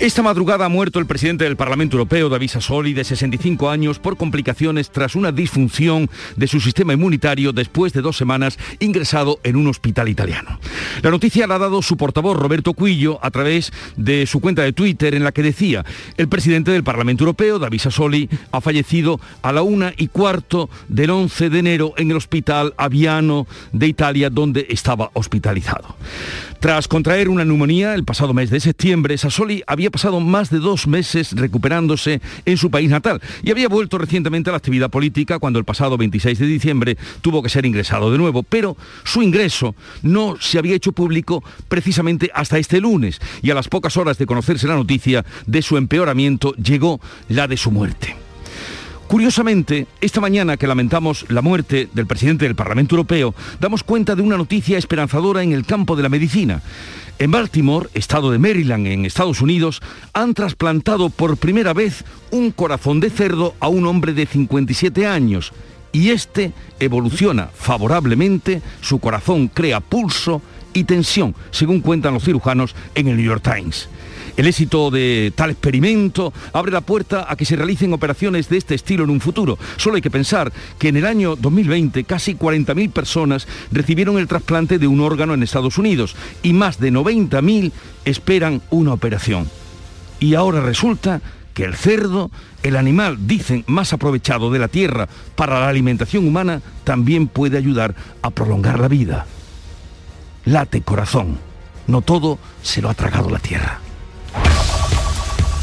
Esta madrugada ha muerto el presidente del Parlamento Europeo, David Sassoli, de 65 años, por complicaciones tras una disfunción de su sistema inmunitario después de dos semanas ingresado en un hospital italiano. La noticia la ha dado su portavoz, Roberto Cuillo, a través de su cuenta de Twitter, en la que decía, el presidente del Parlamento Europeo, David Sassoli, ha fallecido a la una y cuarto del 11 de enero en el hospital Aviano de Italia, donde estaba hospitalizado. Tras contraer una neumonía el pasado mes de septiembre, Sassoli había pasado más de dos meses recuperándose en su país natal y había vuelto recientemente a la actividad política cuando el pasado 26 de diciembre tuvo que ser ingresado de nuevo. Pero su ingreso no se había hecho público precisamente hasta este lunes y a las pocas horas de conocerse la noticia de su empeoramiento llegó la de su muerte. Curiosamente, esta mañana que lamentamos la muerte del presidente del Parlamento Europeo, damos cuenta de una noticia esperanzadora en el campo de la medicina. En Baltimore, estado de Maryland, en Estados Unidos, han trasplantado por primera vez un corazón de cerdo a un hombre de 57 años y este evoluciona favorablemente, su corazón crea pulso y tensión, según cuentan los cirujanos en el New York Times. El éxito de tal experimento abre la puerta a que se realicen operaciones de este estilo en un futuro. Solo hay que pensar que en el año 2020 casi 40.000 personas recibieron el trasplante de un órgano en Estados Unidos y más de 90.000 esperan una operación. Y ahora resulta que el cerdo, el animal, dicen, más aprovechado de la tierra para la alimentación humana, también puede ayudar a prolongar la vida. Late corazón. No todo se lo ha tragado la tierra.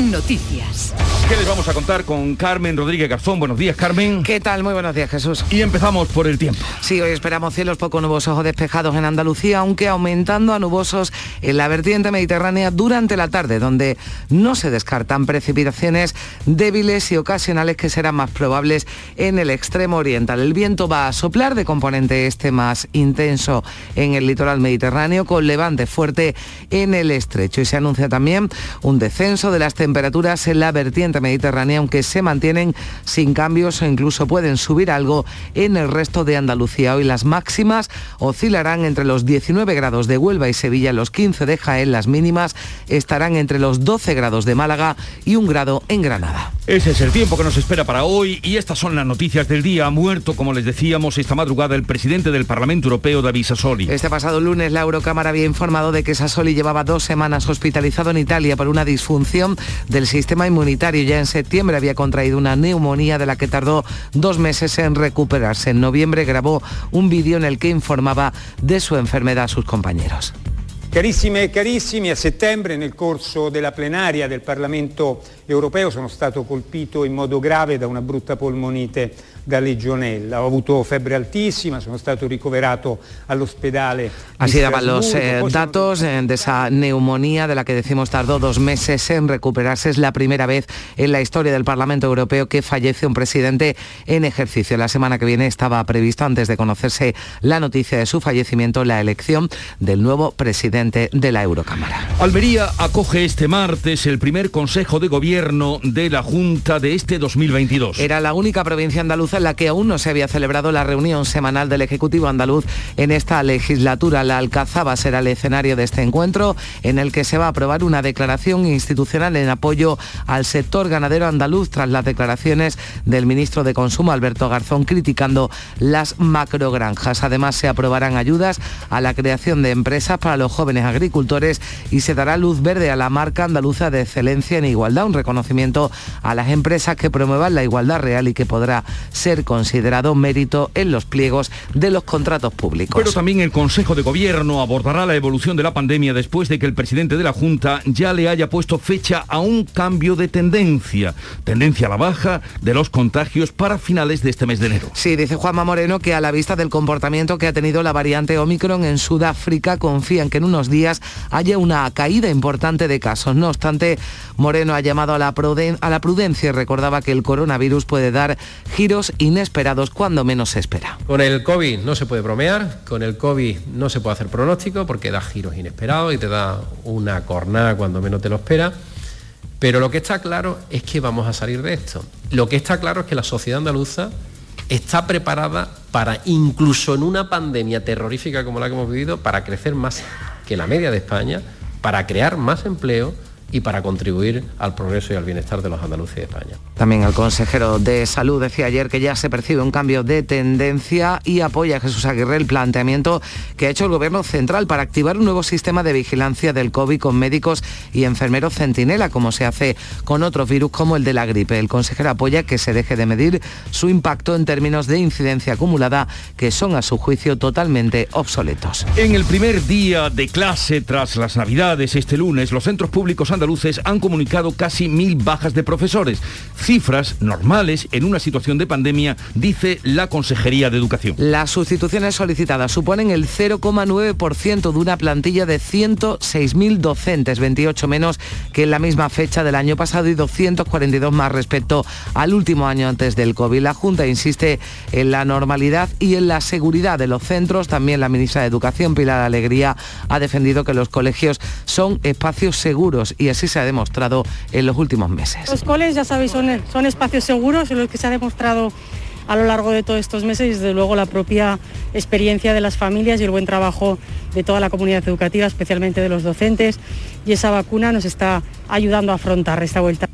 Noticias. ¿Qué les vamos a contar con Carmen Rodríguez Garzón? Buenos días, Carmen. ¿Qué tal? Muy buenos días, Jesús. Y empezamos por el tiempo. Sí, hoy esperamos cielos poco nubosos o despejados en Andalucía, aunque aumentando a nubosos en la vertiente mediterránea durante la tarde, donde no se descartan precipitaciones débiles y ocasionales que serán más probables en el extremo oriental. El viento va a soplar de componente este más intenso en el litoral mediterráneo, con levante fuerte en el estrecho. Y se anuncia también un descenso de las temperaturas en la vertiente mediterránea, aunque se mantienen sin cambios o incluso pueden subir algo en el resto de Andalucía. Hoy las máximas oscilarán entre los 19 grados de Huelva y Sevilla, los 15 de Jaén, las mínimas estarán entre los 12 grados de Málaga y un grado en Granada. Ese es el tiempo que nos espera para hoy y estas son las noticias del día. Ha muerto, como les decíamos, esta madrugada el presidente del Parlamento Europeo, David Sassoli. Este pasado lunes la Eurocámara había informado de que Sassoli llevaba dos semanas hospitalizado en Italia por una disfunción del sistema inmunitario. Ya en septiembre había contraído una neumonía de la que tardó dos meses en recuperarse. En noviembre grabó un vídeo en el que informaba de su enfermedad a sus compañeros. Carissime e carissimi, a settembre nel corso della plenaria del Parlamento europeo sono stato colpito in modo grave da una brutta polmonite da legionella. Ho avuto febbre altissima, sono stato ricoverato all'ospedale. Así daban los eh, datos eh, de esa neumonía de la que decimos tardó dos meses en recuperarse. Es la primera vez en la historia del Parlamento Europeo que fallece un presidente en ejercicio. La semana que viene estaba previsto, antes de conocerse la noticia de su fallecimiento, la elección del nuevo presidente de la Eurocámara. Almería acoge este martes el primer Consejo de Gobierno de la Junta de este 2022. Era la única provincia andaluza en la que aún no se había celebrado la reunión semanal del Ejecutivo andaluz en esta legislatura. La Alcazaba será el escenario de este encuentro en el que se va a aprobar una declaración institucional en apoyo al sector ganadero andaluz tras las declaraciones del ministro de Consumo, Alberto Garzón, criticando las macrogranjas. Además, se aprobarán ayudas a la creación de empresas para los jóvenes agricultores y se dará luz verde a la marca andaluza de excelencia en igualdad, un reconocimiento a las empresas que promuevan la igualdad real y que podrá considerado mérito en los pliegos de los contratos públicos. Pero también el Consejo de Gobierno abordará la evolución de la pandemia después de que el presidente de la Junta ya le haya puesto fecha a un cambio de tendencia, tendencia a la baja de los contagios para finales de este mes de enero. Sí, dice Juanma Moreno que a la vista del comportamiento que ha tenido la variante Omicron en Sudáfrica, confían que en unos días haya una caída importante de casos. No obstante, Moreno ha llamado llamado a la, a la prudencia y recordaba que el coronavirus puede dar giros inesperados cuando menos se espera. Con el COVID no se puede bromear, con el COVID no se puede hacer pronóstico porque da giros inesperados y te da una cornada cuando menos te lo espera. Pero lo que está claro es que vamos a salir de esto. Lo que está claro es que la sociedad andaluza está preparada para, incluso en una pandemia terrorífica como la que hemos vivido, para crecer más que la media de España, para crear más empleo y para contribuir al progreso y al bienestar de los andaluces de España. También el consejero de Salud decía ayer que ya se percibe un cambio de tendencia y apoya a Jesús Aguirre el planteamiento que ha hecho el Gobierno central para activar un nuevo sistema de vigilancia del COVID con médicos y enfermeros centinela, como se hace con otros virus como el de la gripe. El consejero apoya que se deje de medir su impacto en términos de incidencia acumulada, que son a su juicio totalmente obsoletos. En el primer día de clase tras las Navidades, este lunes, los centros públicos han andaluces han comunicado casi mil bajas de profesores, cifras normales en una situación de pandemia, dice la Consejería de Educación. Las sustituciones solicitadas suponen el 0,9% de una plantilla de 106.000 docentes, 28 menos que en la misma fecha del año pasado y 242 más respecto al último año antes del COVID. La Junta insiste en la normalidad y en la seguridad de los centros. También la ministra de Educación, Pilar Alegría, ha defendido que los colegios son espacios seguros y así se ha demostrado en los últimos meses. Los coles, ya sabéis, son, son espacios seguros en los que se ha demostrado a lo largo de todos estos meses y desde luego la propia experiencia de las familias y el buen trabajo de toda la comunidad educativa, especialmente de los docentes. Y esa vacuna nos está ayudando a afrontar esta vuelta.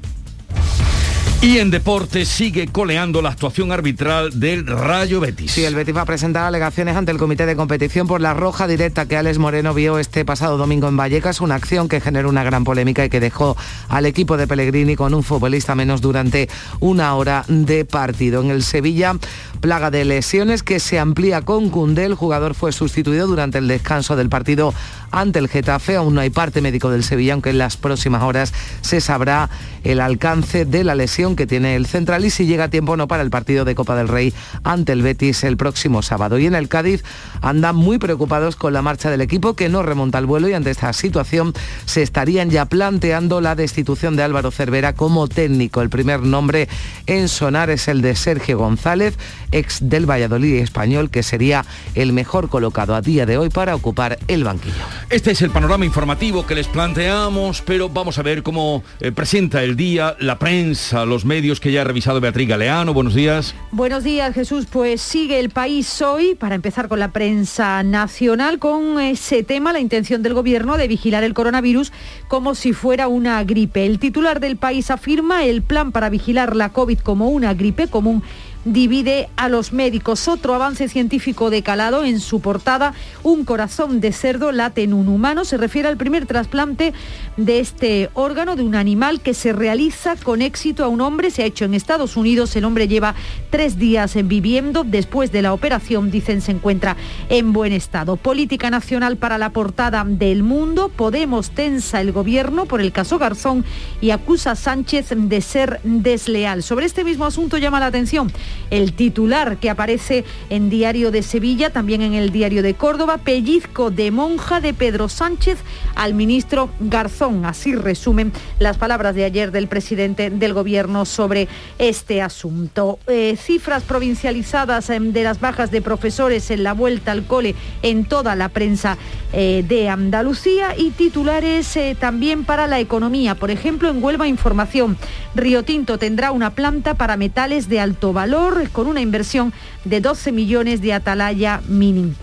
Y en deportes sigue coleando la actuación arbitral del Rayo Betis. Sí, el Betis va a presentar alegaciones ante el comité de competición por la roja directa que Alex Moreno vio este pasado domingo en Vallecas, una acción que generó una gran polémica y que dejó al equipo de Pellegrini con un futbolista menos durante una hora de partido. En el Sevilla, plaga de lesiones que se amplía con Cundé. El jugador fue sustituido durante el descanso del partido ante el Getafe. Aún no hay parte médico del Sevilla, aunque en las próximas horas se sabrá el alcance de la lesión que tiene el central y si llega a tiempo no para el partido de Copa del Rey ante el Betis el próximo sábado. Y en el Cádiz andan muy preocupados con la marcha del equipo que no remonta el vuelo y ante esta situación se estarían ya planteando la destitución de Álvaro Cervera como técnico. El primer nombre en sonar es el de Sergio González, ex del Valladolid español, que sería el mejor colocado a día de hoy para ocupar el banquillo. Este es el panorama informativo que les planteamos, pero vamos a ver cómo eh, presenta el día la prensa, los medios que ya ha revisado Beatriz Galeano. Buenos días. Buenos días, Jesús. Pues sigue el país hoy, para empezar con la prensa nacional, con ese tema, la intención del gobierno de vigilar el coronavirus como si fuera una gripe. El titular del país afirma el plan para vigilar la COVID como una gripe común divide a los médicos. Otro avance científico de calado en su portada, un corazón de cerdo late en un humano. Se refiere al primer trasplante de este órgano de un animal que se realiza con éxito a un hombre. Se ha hecho en Estados Unidos. El hombre lleva tres días viviendo. Después de la operación, dicen, se encuentra en buen estado. Política nacional para la portada del mundo. Podemos tensa el gobierno por el caso Garzón y acusa a Sánchez de ser desleal. Sobre este mismo asunto llama la atención el titular que aparece en Diario de Sevilla, también en el Diario de Córdoba, pellizco de monja de Pedro Sánchez al ministro Garzón. Así resumen las palabras de ayer del presidente del Gobierno sobre este asunto. Eh, cifras provincializadas em, de las bajas de profesores en la vuelta al cole en toda la prensa eh, de Andalucía y titulares eh, también para la economía. Por ejemplo, en Huelva Información, Río Tinto tendrá una planta para metales de alto valor con una inversión de 12 millones de Atalaya Mini.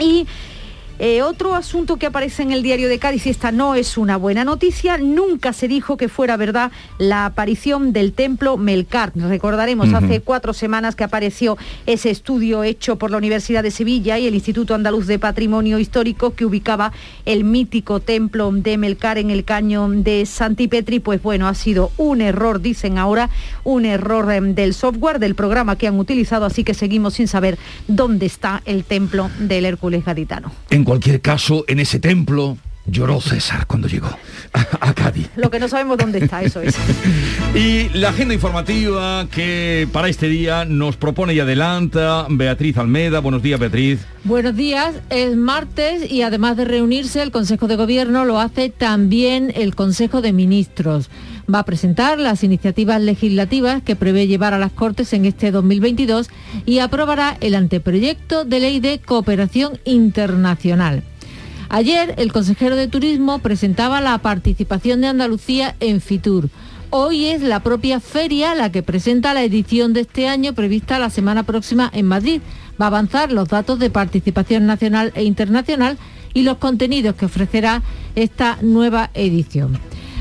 Y eh, otro asunto que aparece en el diario de Cádiz, y esta no es una buena noticia, nunca se dijo que fuera verdad la aparición del templo Melcar. Recordaremos hace cuatro semanas que apareció ese estudio hecho por la Universidad de Sevilla y el Instituto Andaluz de Patrimonio Histórico que ubicaba el mítico templo de Melcar en el cañón de Santipetri. Pues bueno, ha sido un error, dicen ahora, un error em, del software, del programa que han utilizado, así que seguimos sin saber dónde está el templo del Hércules Gaditano cualquier caso, en ese templo Lloró César cuando llegó a, Cádiz. Lo que no sabemos dónde está, eso es. y la agenda informativa que para este día nos propone y adelanta Beatriz Almeda. Buenos días, Beatriz. Buenos días, es martes y además de reunirse el Consejo de Gobierno lo hace también el Consejo de Ministros. Va a presentar las iniciativas legislativas que prevé llevar a las Cortes en este 2022 y aprobará el anteproyecto de ley de cooperación internacional. Ayer el consejero de Turismo presentaba la participación de Andalucía en Fitur. Hoy es la propia feria la que presenta la edición de este año prevista la semana próxima en Madrid. Va a avanzar los datos de participación nacional e internacional y los contenidos que ofrecerá esta nueva edición.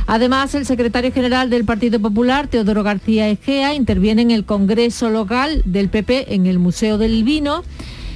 Además, el secretario general del Partido Popular, Teodoro García Egea, interviene en el Congreso local del PP en el Museo del Vino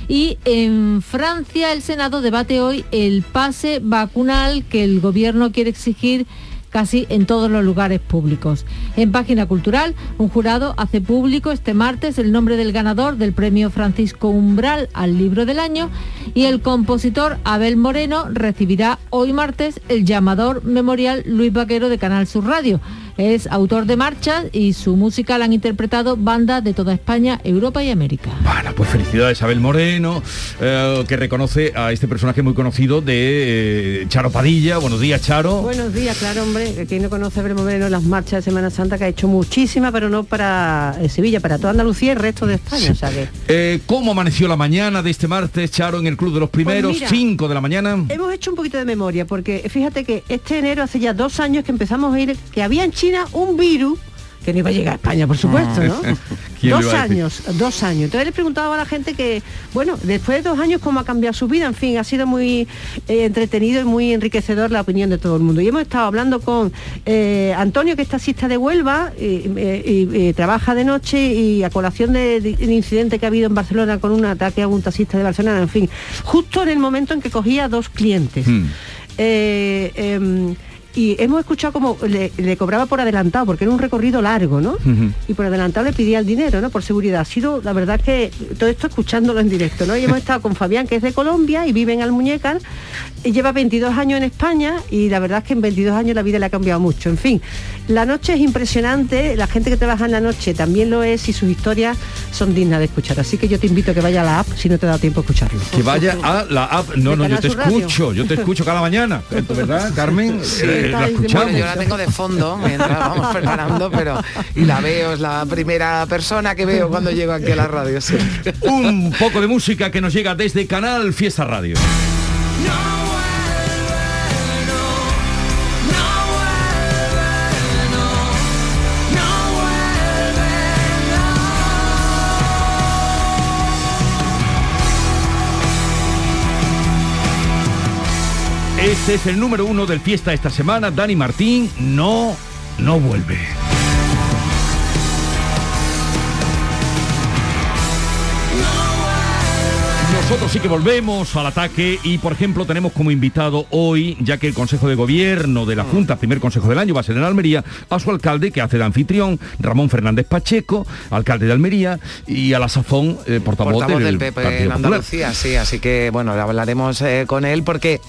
y en Francia el Senado debate hoy el pase vacunal que el gobierno quiere exigir casi en todos los lugares públicos. En Página Cultural, un jurado hace público este martes el nombre del ganador del premio Francisco Umbral al libro del año y el compositor Abel Moreno recibirá hoy martes el llamador memorial Luis Vaquero de Canal Sur Radio es autor de marchas y su música la han interpretado bandas de toda España, Europa y América. Bueno, pues felicidades a Abel Moreno, eh, que reconoce a este personaje muy conocido de eh, Charo Padilla. Buenos días, Charo. Buenos días, claro, hombre. Quien no conoce a Abel Moreno, las marchas de Semana Santa, que ha hecho muchísimas, pero no para eh, Sevilla, para toda Andalucía y el resto de España. ¿Cómo amaneció la mañana de este martes, Charo, en el Club de los Primeros, 5 pues de la mañana? Hemos hecho un poquito de memoria, porque fíjate que este enero, hace ya dos años que empezamos a ir, que había en China un virus que no iba a llegar a España, por supuesto, ¿no? dos años, dos años. Entonces le preguntaba a la gente que, bueno, después de dos años, cómo ha cambiado su vida. En fin, ha sido muy eh, entretenido y muy enriquecedor la opinión de todo el mundo. Y hemos estado hablando con eh, Antonio, que es taxista de Huelva, y, trabaja de noche y a colación del incidente que ha habido en Barcelona con un ataque a un taxista de Barcelona, en fin, justo en el momento en que cogía dos clientes. Hmm. Eh, em, y hemos escuchado como le, cobraba por adelantado, porque era un recorrido largo, ¿no? Y por adelantado le pedía el dinero, ¿no? Por seguridad. Ha sido, la verdad que todo esto escuchándolo en directo, ¿no? Y hemos estado con Fabián, que es de Colombia y vive en Almuñécar, y lleva 22 años en España y la verdad es que en 22 años la vida le ha cambiado mucho. En fin, la noche es impresionante, la gente que trabaja en la noche también lo es y sus historias son dignas de escuchar. Así que yo te invito a que vaya a la app si no te da tiempo a escucharlo. Que vaya a la app. No, no, yo te escucho, yo te escucho cada mañana. ¿Verdad, Carmen? Yo la tengo de fondo mientras vamos preparando, pero y la veo, es la primera persona que veo cuando llego aquí a la radio. Un poco de música que nos llega desde Canal Fiesta Radio. Este es el número uno del fiesta esta semana. Dani Martín no, no vuelve. Nosotros sí que volvemos al ataque y, por ejemplo, tenemos como invitado hoy, ya que el Consejo de Gobierno de la Junta, primer Consejo del año, va a ser en Almería, a su alcalde, que hace de anfitrión, Ramón Fernández Pacheco, alcalde de Almería, y a la sazón, eh, portavoz, del, PP en Andalucía, sí, así que, bueno, hablaremos eh, con él porque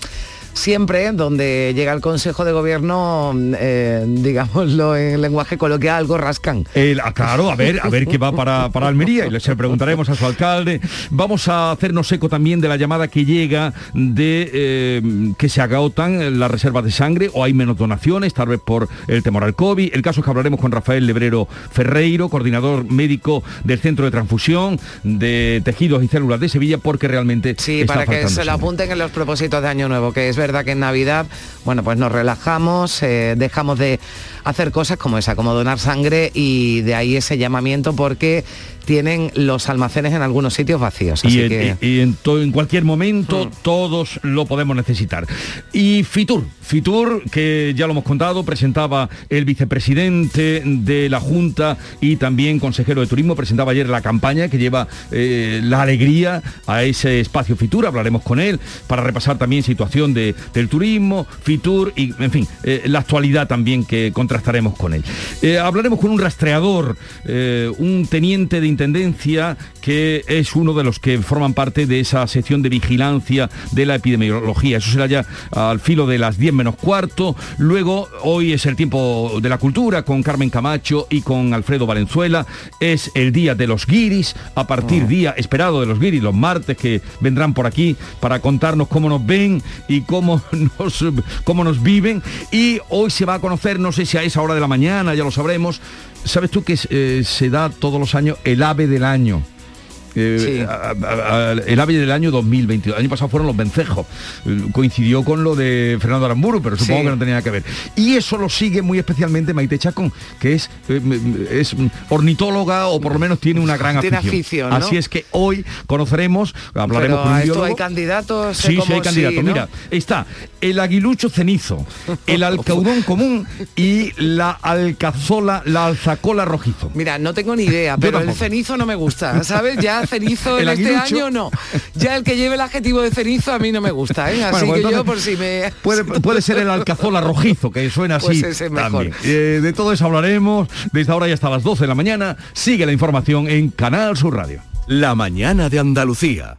siempre donde llega el Consejo de Gobierno, eh, digámoslo en lenguaje coloquial, algo rascan. Ah, claro, a ver, a ver qué va para, para Almería y le preguntaremos a su alcalde. Vamos a hacernos eco también de la llamada que llega de eh, que se agotan las reservas de sangre o hay menos donaciones, tal vez por el temor al COVID. El caso es que hablaremos con Rafael Lebrero Ferreiro, coordinador médico del Centro de Transfusión de Tejidos y Células de Sevilla, porque realmente... Sí, para que se lo apunten en los propósitos de Año Nuevo, que es verdad que en Navidad, bueno, pues nos relajamos, eh, dejamos de hacer cosas como esa, como donar sangre y de ahí ese llamamiento porque tienen los almacenes en algunos sitios vacíos. y, en, en, cualquier momento mm. todos lo podemos necesitar. Y Fitur, Fitur, que ya lo hemos contado, presentaba el vicepresidente de la Junta y también consejero de Turismo, presentaba ayer la campaña que lleva eh, la alegría a ese espacio Fitur, hablaremos con él para repasar también situación de del turismo, Fitur y, en fin, eh, la actualidad también que contrastaremos con él. Eh, hablaremos con un rastreador, un teniente de intendencia que es uno de los que forman parte de esa sección de vigilancia de la epidemiología. Eso será ya al filo de las 10 menos cuarto. Luego, hoy es el tiempo de la cultura con Carmen Camacho y con Alfredo Valenzuela. Es el día de los guiris, a partir oh. día esperado de los guiris, los martes que vendrán por aquí para contarnos cómo nos ven y cómo nos, cómo nos viven. Y hoy se va a conocer, no sé si a esa hora de la mañana, ya lo sabremos, ¿sabes tú que eh, se da todos los años el ave del año? Eh, el ave del año 2022. El año pasado fueron los vencejos. Coincidió con lo de Fernando Aramburu, pero supongo que no tenía nada que ver. Y eso lo sigue muy especialmente Maite Chacón, que es, eh, es ornitóloga o por lo menos tiene una gran afición. Así es que hoy conoceremos, hablaremos con un esto hay candidatos. Sí, sí hay candidatos. Mira, está el aguilucho cenizo, el alcaudón común y la alcazola, la alzacola rojizo. Mira, no tengo ni idea, pero el cenizo no me gusta, ¿sabes? Ya cenizo en este año no. Ya el que lleve el adjetivo de cenizo a mí no me gusta, ¿eh? Así pues que yo por si me... Puede, ser el alcazola rojizo, que suena así pues eh, de todo eso hablaremos desde ahora y hasta las 12 de la mañana. Sigue la información en Canal Sur Radio. La mañana de Andalucía.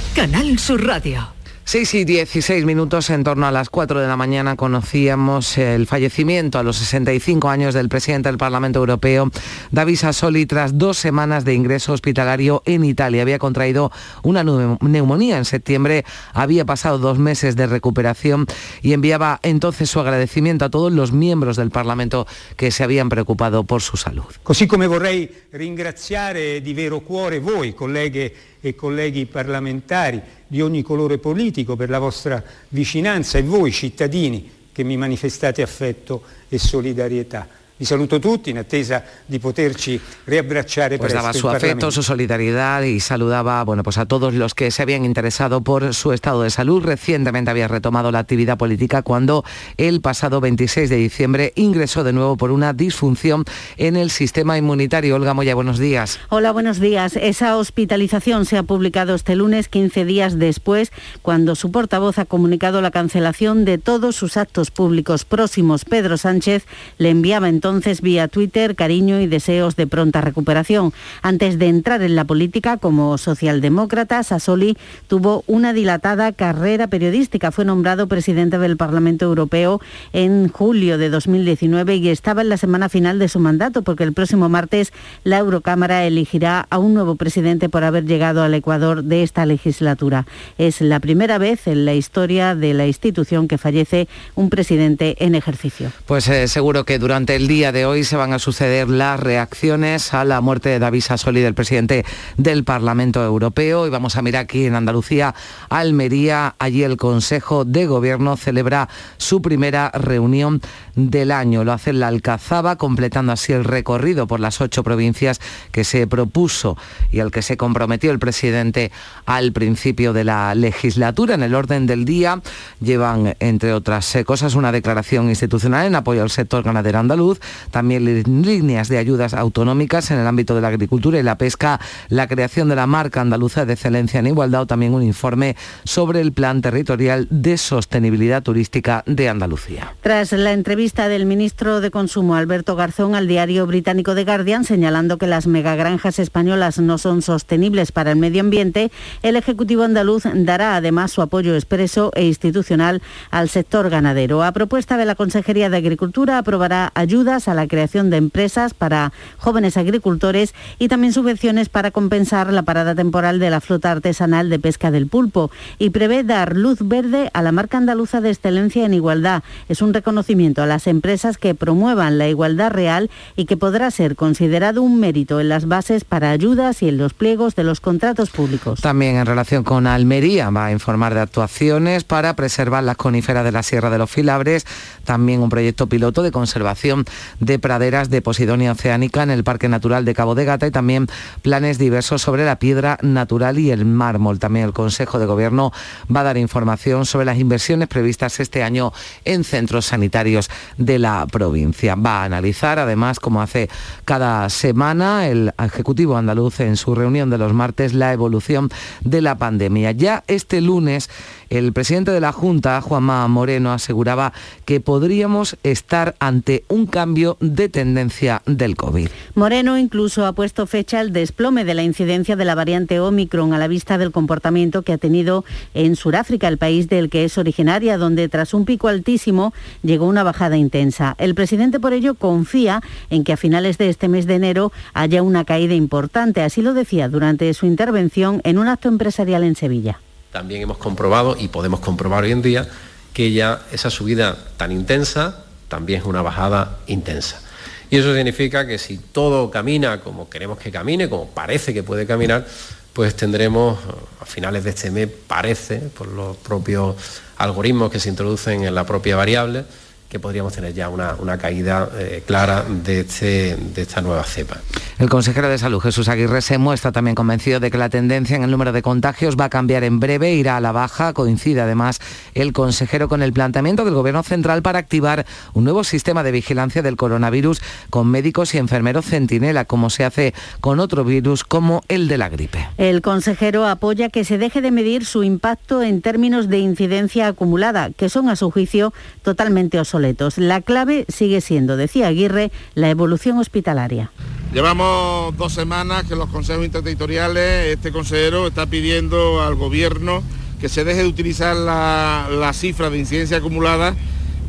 Canal Sur Radio. 6 y 16 minutos en torno a las 4 de la mañana conocíamos el fallecimiento a los 65 años del presidente del Parlamento Europeo, David Sassoli, tras dos semanas de ingreso hospitalario en Italia. Había contraído una neumonía en septiembre, había pasado dos meses de recuperación y enviaba entonces su agradecimiento a todos los miembros del Parlamento que se habían preocupado por su salud. Così come vorrei ringraziare di vero cuore voi, colleghe e colleghi parlamentari di ogni colore politico per la vostra vicinanza e voi cittadini che mi manifestate affetto e solidarietà. Y saluto tutti en attesa di poterci riabbracciare pues daba su afecto, su solidaridad y saludaba bueno, pues a todos los que se habían interesado por su estado de salud. Recientemente había retomado la actividad política cuando el pasado 26 de diciembre ingresó de nuevo por una disfunción en el sistema inmunitario. Olga Moya, buenos días. Hola, buenos días. Esa hospitalización se ha publicado este lunes, 15 días después, cuando su portavoz ha comunicado la cancelación de todos sus actos públicos próximos. Pedro Sánchez le enviaba entonces entonces vía Twitter cariño y deseos de pronta recuperación. Antes de entrar en la política como socialdemócrata, Sassoli tuvo una dilatada carrera periodística. Fue nombrado presidente del Parlamento Europeo en julio de 2019 y estaba en la semana final de su mandato porque el próximo martes la Eurocámara elegirá a un nuevo presidente por haber llegado al Ecuador de esta legislatura. Es la primera vez en la historia de la institución que fallece un presidente en ejercicio. Pues eh, seguro que durante el día de hoy se van a suceder las reacciones a la muerte de David Sassoli, del presidente del Parlamento Europeo. Y vamos a mirar aquí en Andalucía, Almería. Allí el Consejo de Gobierno celebra su primera reunión del año. Lo hace en la Alcazaba, completando así el recorrido por las ocho provincias que se propuso y al que se comprometió el presidente al principio de la legislatura. En el orden del día llevan, entre otras cosas, una declaración institucional en apoyo al sector ganadero andaluz, también líneas de ayudas autonómicas en el ámbito de la agricultura y la pesca, la creación de la marca andaluza de excelencia en igualdad o también un informe sobre el plan territorial de sostenibilidad turística de Andalucía. Tras la entrevista del ministro de Consumo Alberto Garzón al diario británico The Guardian señalando que las megagranjas españolas no son sostenibles para el medio ambiente, el Ejecutivo andaluz dará además su apoyo expreso e institucional al sector ganadero. A propuesta de la Consejería de Agricultura aprobará ayudas a la creación de empresas para jóvenes agricultores y también subvenciones para compensar la parada temporal de la flota artesanal de pesca del pulpo y prevé dar luz verde a la marca andaluza de excelencia en igualdad. Es un reconocimiento a las empresas que promuevan la igualdad real y que podrá ser considerado un mérito en las bases para ayudas y en los pliegos de los contratos públicos. También en relación con Almería va a informar de actuaciones para preservar las coníferas de la Sierra de los Filabres, también un proyecto piloto de conservación de praderas de Posidonia oceánica en el Parque Natural de Cabo de Gata y también planes diversos sobre la piedra natural y el mármol. También el Consejo de Gobierno va a dar información sobre las inversiones previstas este año en centros sanitarios de la provincia. Va a analizar además, como hace cada semana, el Ejecutivo andaluz en su reunión de los martes, la evolución de la pandemia. Ya este lunes el presidente de la Junta, Juanma Moreno, aseguraba que podríamos estar ante un cambio de tendencia del COVID. Moreno incluso ha puesto fecha al desplome de la incidencia de la variante Omicron a la vista del comportamiento que ha tenido en Sudáfrica, el país del que es originaria, donde tras un pico altísimo llegó una bajada intensa. El presidente por ello confía en que a finales de este mes de enero haya una caída importante. Así lo decía durante su intervención en un acto empresarial en Sevilla también hemos comprobado y podemos comprobar hoy en día que ya esa subida tan intensa también es una bajada intensa. Y eso significa que si todo camina como queremos que camine, como parece que puede caminar, pues tendremos a finales de este mes, parece, por los propios algoritmos que se introducen en la propia variable, que podríamos tener ya una, caída eh, clara de, este, de esta nueva cepa. El consejero de Salud, Jesús Aguirre Semo, está también convencido de que la tendencia en el número de contagios va a cambiar en breve, irá a la baja. Coincide además el consejero con el planteamiento del Gobierno Central para activar un nuevo sistema de vigilancia del coronavirus con médicos y enfermeros centinela, como se hace con otro virus como el de la gripe. El consejero apoya que se deje de medir su impacto en términos de incidencia acumulada, que son a su juicio totalmente obsoletos la clave sigue siendo, decía Aguirre, la evolución hospitalaria. Llevamos dos semanas que los consejos interterritoriales, este consejero está pidiendo al gobierno que se deje de utilizar la, la cifra de incidencia acumulada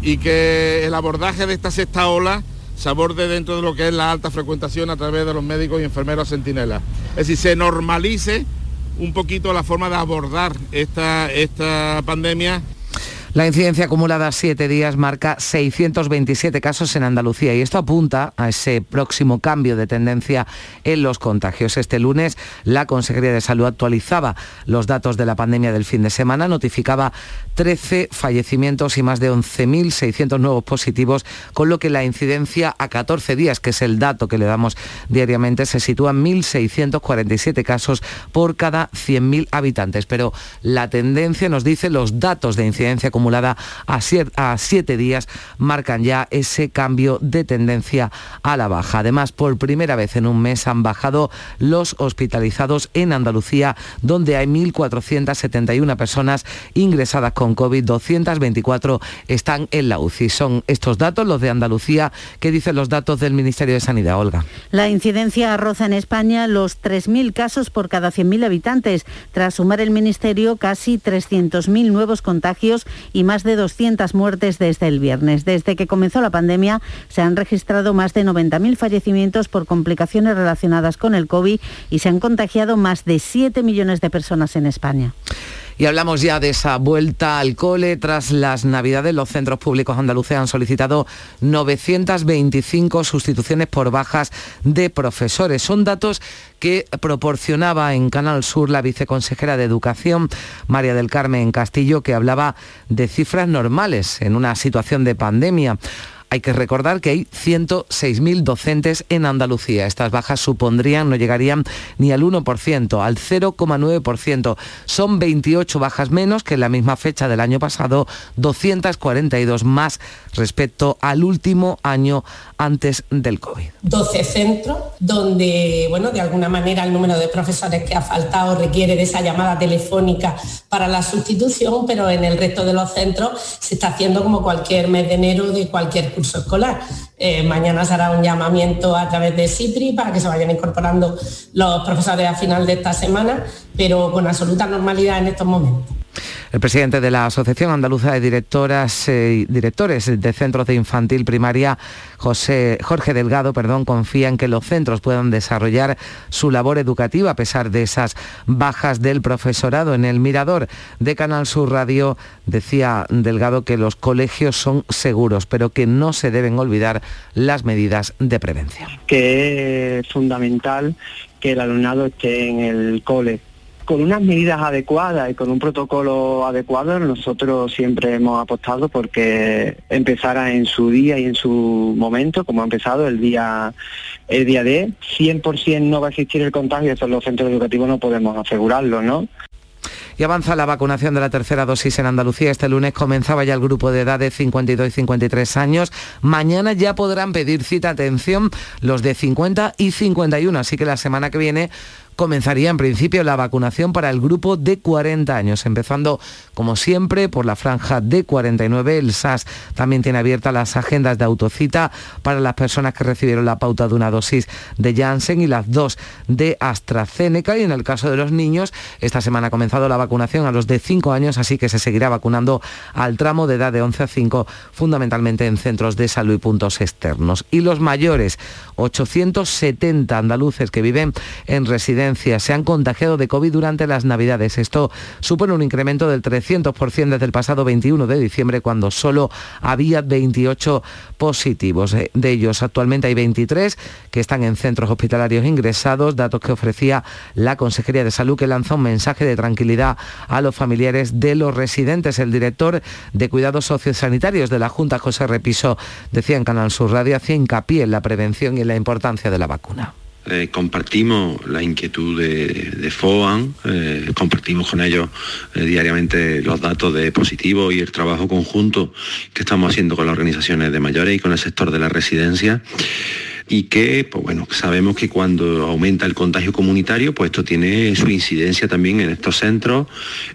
y que el abordaje de esta sexta ola se aborde dentro de lo que es la alta frecuentación a través de los médicos y enfermeros centinelas. Es decir, se normalice un poquito la forma de abordar esta, esta pandemia la incidencia acumulada a siete días marca 627 casos en Andalucía y esto apunta a ese próximo cambio de tendencia en los contagios. Este lunes la Consejería de Salud actualizaba los datos de la pandemia del fin de semana, notificaba 13 fallecimientos y más de 11.600 nuevos positivos, con lo que la incidencia a 14 días, que es el dato que le damos diariamente, se sitúa en 1.647 casos por cada 100.000 habitantes. Pero la tendencia nos dice los datos de incidencia acumulada acumulada a siete días marcan ya ese cambio de tendencia a la baja. Además, por primera vez en un mes han bajado los hospitalizados en Andalucía, donde hay 1.471 personas ingresadas con COVID, 224 están en la UCI. Son estos datos, los de Andalucía, que dicen los datos del Ministerio de Sanidad. Olga. La incidencia roza en España los 3.000 casos por cada 100.000 habitantes, tras sumar el Ministerio casi 300.000 nuevos contagios y más de 200 muertes desde el viernes. Desde que comenzó la pandemia se han registrado más de 90.000 fallecimientos por complicaciones relacionadas con el COVID y se han contagiado más de 7 millones de personas en España. Y hablamos ya de esa vuelta al cole. Tras las Navidades, los centros públicos andaluces han solicitado 925 sustituciones por bajas de profesores. Son datos que proporcionaba en Canal Sur la viceconsejera de Educación, María del Carmen Castillo, que hablaba de cifras normales en una situación de pandemia. Hay que recordar que hay 106.000 docentes en Andalucía. Estas bajas supondrían, no llegarían ni al 1%, al 0,9%. Son 28 bajas menos que en la misma fecha del año pasado, 242 más respecto al último año antes del COVID. 12 centros donde, bueno, de alguna manera el número de profesores que ha faltado requiere de esa llamada telefónica para la sustitución, pero en el resto de los centros se está haciendo como cualquier mes de enero de cualquier curso escolar. Eh, mañana se hará un llamamiento a través de CIPRI para que se vayan incorporando los profesores a final de esta semana, pero con absoluta normalidad en estos momentos. El presidente de la Asociación Andaluza de Directoras y Directores de Centros de Infantil Primaria, José, Jorge Delgado, perdón, confía en que los centros puedan desarrollar su labor educativa a pesar de esas bajas del profesorado. En el Mirador de Canal Sur Radio decía Delgado que los colegios son seguros, pero que no se deben olvidar las medidas de prevención. Que es fundamental que el alumnado esté en el cole con unas medidas adecuadas y con un protocolo adecuado, nosotros siempre hemos apostado porque empezara en su día y en su momento, como ha empezado el día el día de 100% no va a existir el contagio, eso en los centros educativos no podemos asegurarlo, ¿no? Y avanza la vacunación de la tercera dosis en Andalucía. Este lunes comenzaba ya el grupo de edad de 52 y 53 años. Mañana ya podrán pedir cita, atención, los de 50 y 51. Así que la semana que viene comenzaría en principio la vacunación para el grupo de 40 años, empezando como siempre por la franja de 49. El SAS también tiene abiertas las agendas de autocita para las personas que recibieron la pauta de una dosis de Janssen y las dos de AstraZeneca. Y en el caso de los niños, esta semana ha comenzado la vacunación a los de 5 años, así que se seguirá vacunando al tramo de edad de 11 a 5, fundamentalmente en centros de salud y puntos externos. Y los mayores, 870 andaluces que viven en residencias se han contagiado de COVID durante las Navidades. Esto supone un incremento del 300% desde el pasado 21 de diciembre, cuando solo había 28 positivos. Eh, de ellos, actualmente hay 23 que están en centros hospitalarios ingresados, datos que ofrecía la Consejería de Salud, que lanza un mensaje de tranquilidad a los familiares de los residentes. El director de Cuidados Sociosanitarios de la Junta, José Repiso, decía en Canal Sur Radio, hacía hincapié en la prevención y en la importancia de la vacuna. Eh, compartimos la inquietud de, FOAN, eh, compartimos con ellos eh, diariamente los datos de positivo y el trabajo conjunto que estamos haciendo con las organizaciones de mayores y con el sector de la residencia y que, pues bueno, sabemos que cuando aumenta el contagio comunitario, pues esto tiene su incidencia también en estos centros,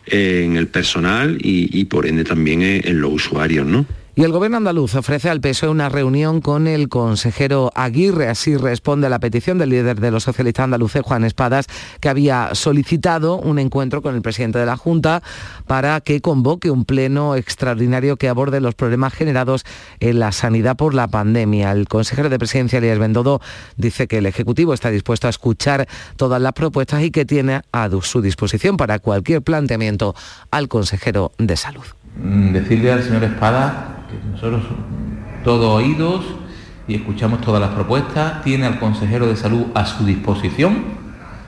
en el personal y, por ende también en, en los usuarios, ¿no? Y el gobierno andaluz ofrece al PSOE una reunión con el consejero Aguirre. Así responde a la petición del líder de los socialistas andaluces, Juan Espadas, que había solicitado un encuentro con el presidente de la Junta para que convoque un pleno extraordinario que aborde los problemas generados en la sanidad por la pandemia. El consejero de presidencia, Elías Bendodo, dice que el Ejecutivo está dispuesto a escuchar todas las propuestas y que tiene a su disposición para cualquier planteamiento al consejero de salud. Mm, decirle al señor Espada nosotros todos oídos y escuchamos todas las propuestas, tiene al consejero de salud a su disposición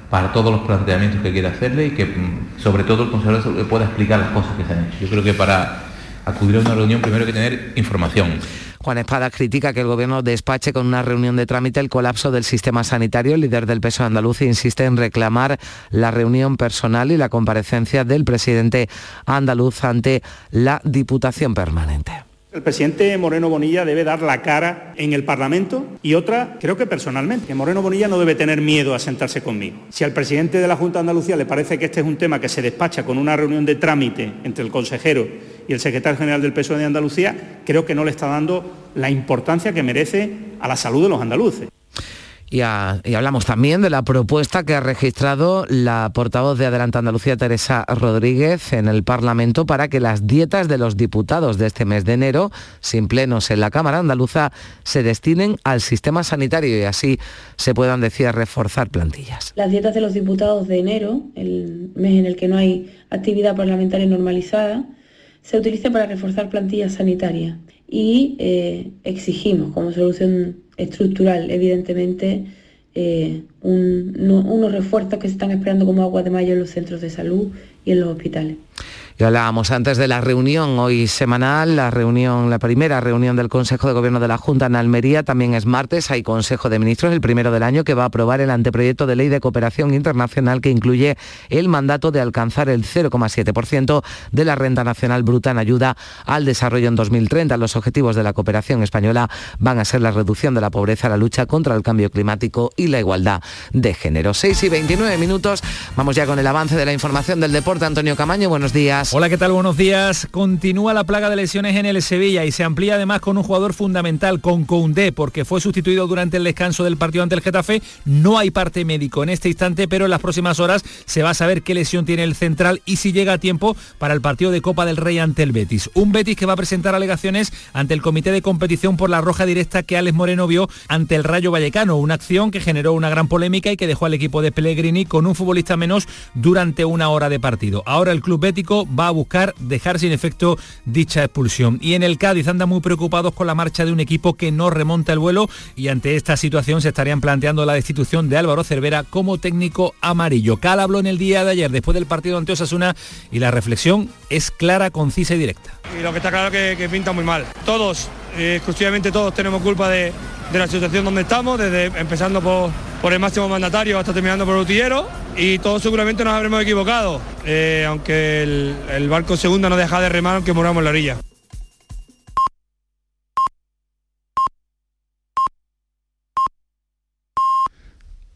para todos los planteamientos que quiera hacerle y que mm, sobre todo el consejero de salud pueda explicar las cosas que se han hecho. Yo creo que para acudir a una reunión primero hay que tener información. Juan Espada critica que el gobierno despache con una reunión de trámite el colapso del sistema sanitario. El líder del peso andaluz insiste en reclamar la reunión personal y la comparecencia del presidente andaluz ante la Diputación Permanente. El presidente Moreno Bonilla debe dar la cara en el Parlamento y otra, creo que personalmente, que Moreno Bonilla no debe tener miedo a sentarse conmigo. Si al presidente de la Junta de Andalucía le parece que este es un tema que se despacha con una reunión de trámite entre el consejero y el secretario general del PSOE de Andalucía, creo que no le está dando la importancia que merece a la salud de los andaluces. Y, hablamos también de la propuesta que ha registrado la portavoz de Adelante Andalucía, Teresa Rodríguez, en el Parlamento para que las dietas de los diputados de este mes de enero, sin plenos en la Cámara Andaluza, se destinen al sistema sanitario y así se puedan, decir, reforzar plantillas. Las dietas de los diputados de enero, el mes en el que no hay actividad parlamentaria normalizada, se utiliza para reforzar plantillas sanitarias y eh, exigimos como solución estructural, evidentemente, eh, unos refuerzos que se están esperando como agua de mayo en los centros de salud y en los hospitales. Y hablábamos antes de la reunión hoy semanal, la reunión, la primera reunión del Consejo de Gobierno de la Junta en Almería, también es martes, hay Consejo de Ministros, el primero del año, que va a aprobar el anteproyecto de ley de cooperación internacional que incluye el mandato de alcanzar el 0,7% de la renta nacional bruta en ayuda al desarrollo en 2030. Los objetivos de la cooperación española van a ser la reducción de la pobreza, la lucha contra el cambio climático y la igualdad de género. 6 y 29 minutos, vamos ya con el avance de la información del deporte. Antonio Camaño, buenos días. Hola, ¿qué tal? Buenos días. Continúa la plaga de lesiones en el Sevilla y se amplía además con un jugador fundamental, con Koundé, porque fue sustituido durante el descanso del partido ante el Getafe. No hay parte médico en este instante, pero en las próximas horas se va a saber qué lesión tiene el central y si llega a tiempo para el partido de Copa del Rey ante el Betis. Un Betis que va a presentar alegaciones ante el comité de competición por la roja directa que Alex Moreno vio ante el Rayo Vallecano, una acción que generó una gran polémica y que dejó al equipo de Pellegrini con un futbolista menos durante una hora de partido. Ahora el club bético va a buscar dejar sin efecto dicha expulsión. Y en el Cádiz andan muy preocupados con la marcha de un equipo que no remonta el vuelo y ante esta situación se estarían planteando la destitución de Álvaro Cervera como técnico amarillo. Cal habló en el día de ayer después del partido ante Osasuna y la reflexión es clara, concisa y directa. Y lo que está claro que, que pinta muy mal. Todos, eh, exclusivamente todos tenemos culpa de, de la situación donde estamos, desde empezando por, por el máximo mandatario hasta terminando por el utillero y todos seguramente nos habremos equivocado, eh, aunque el, el barco segunda no deja de remar aunque moramos en la orilla.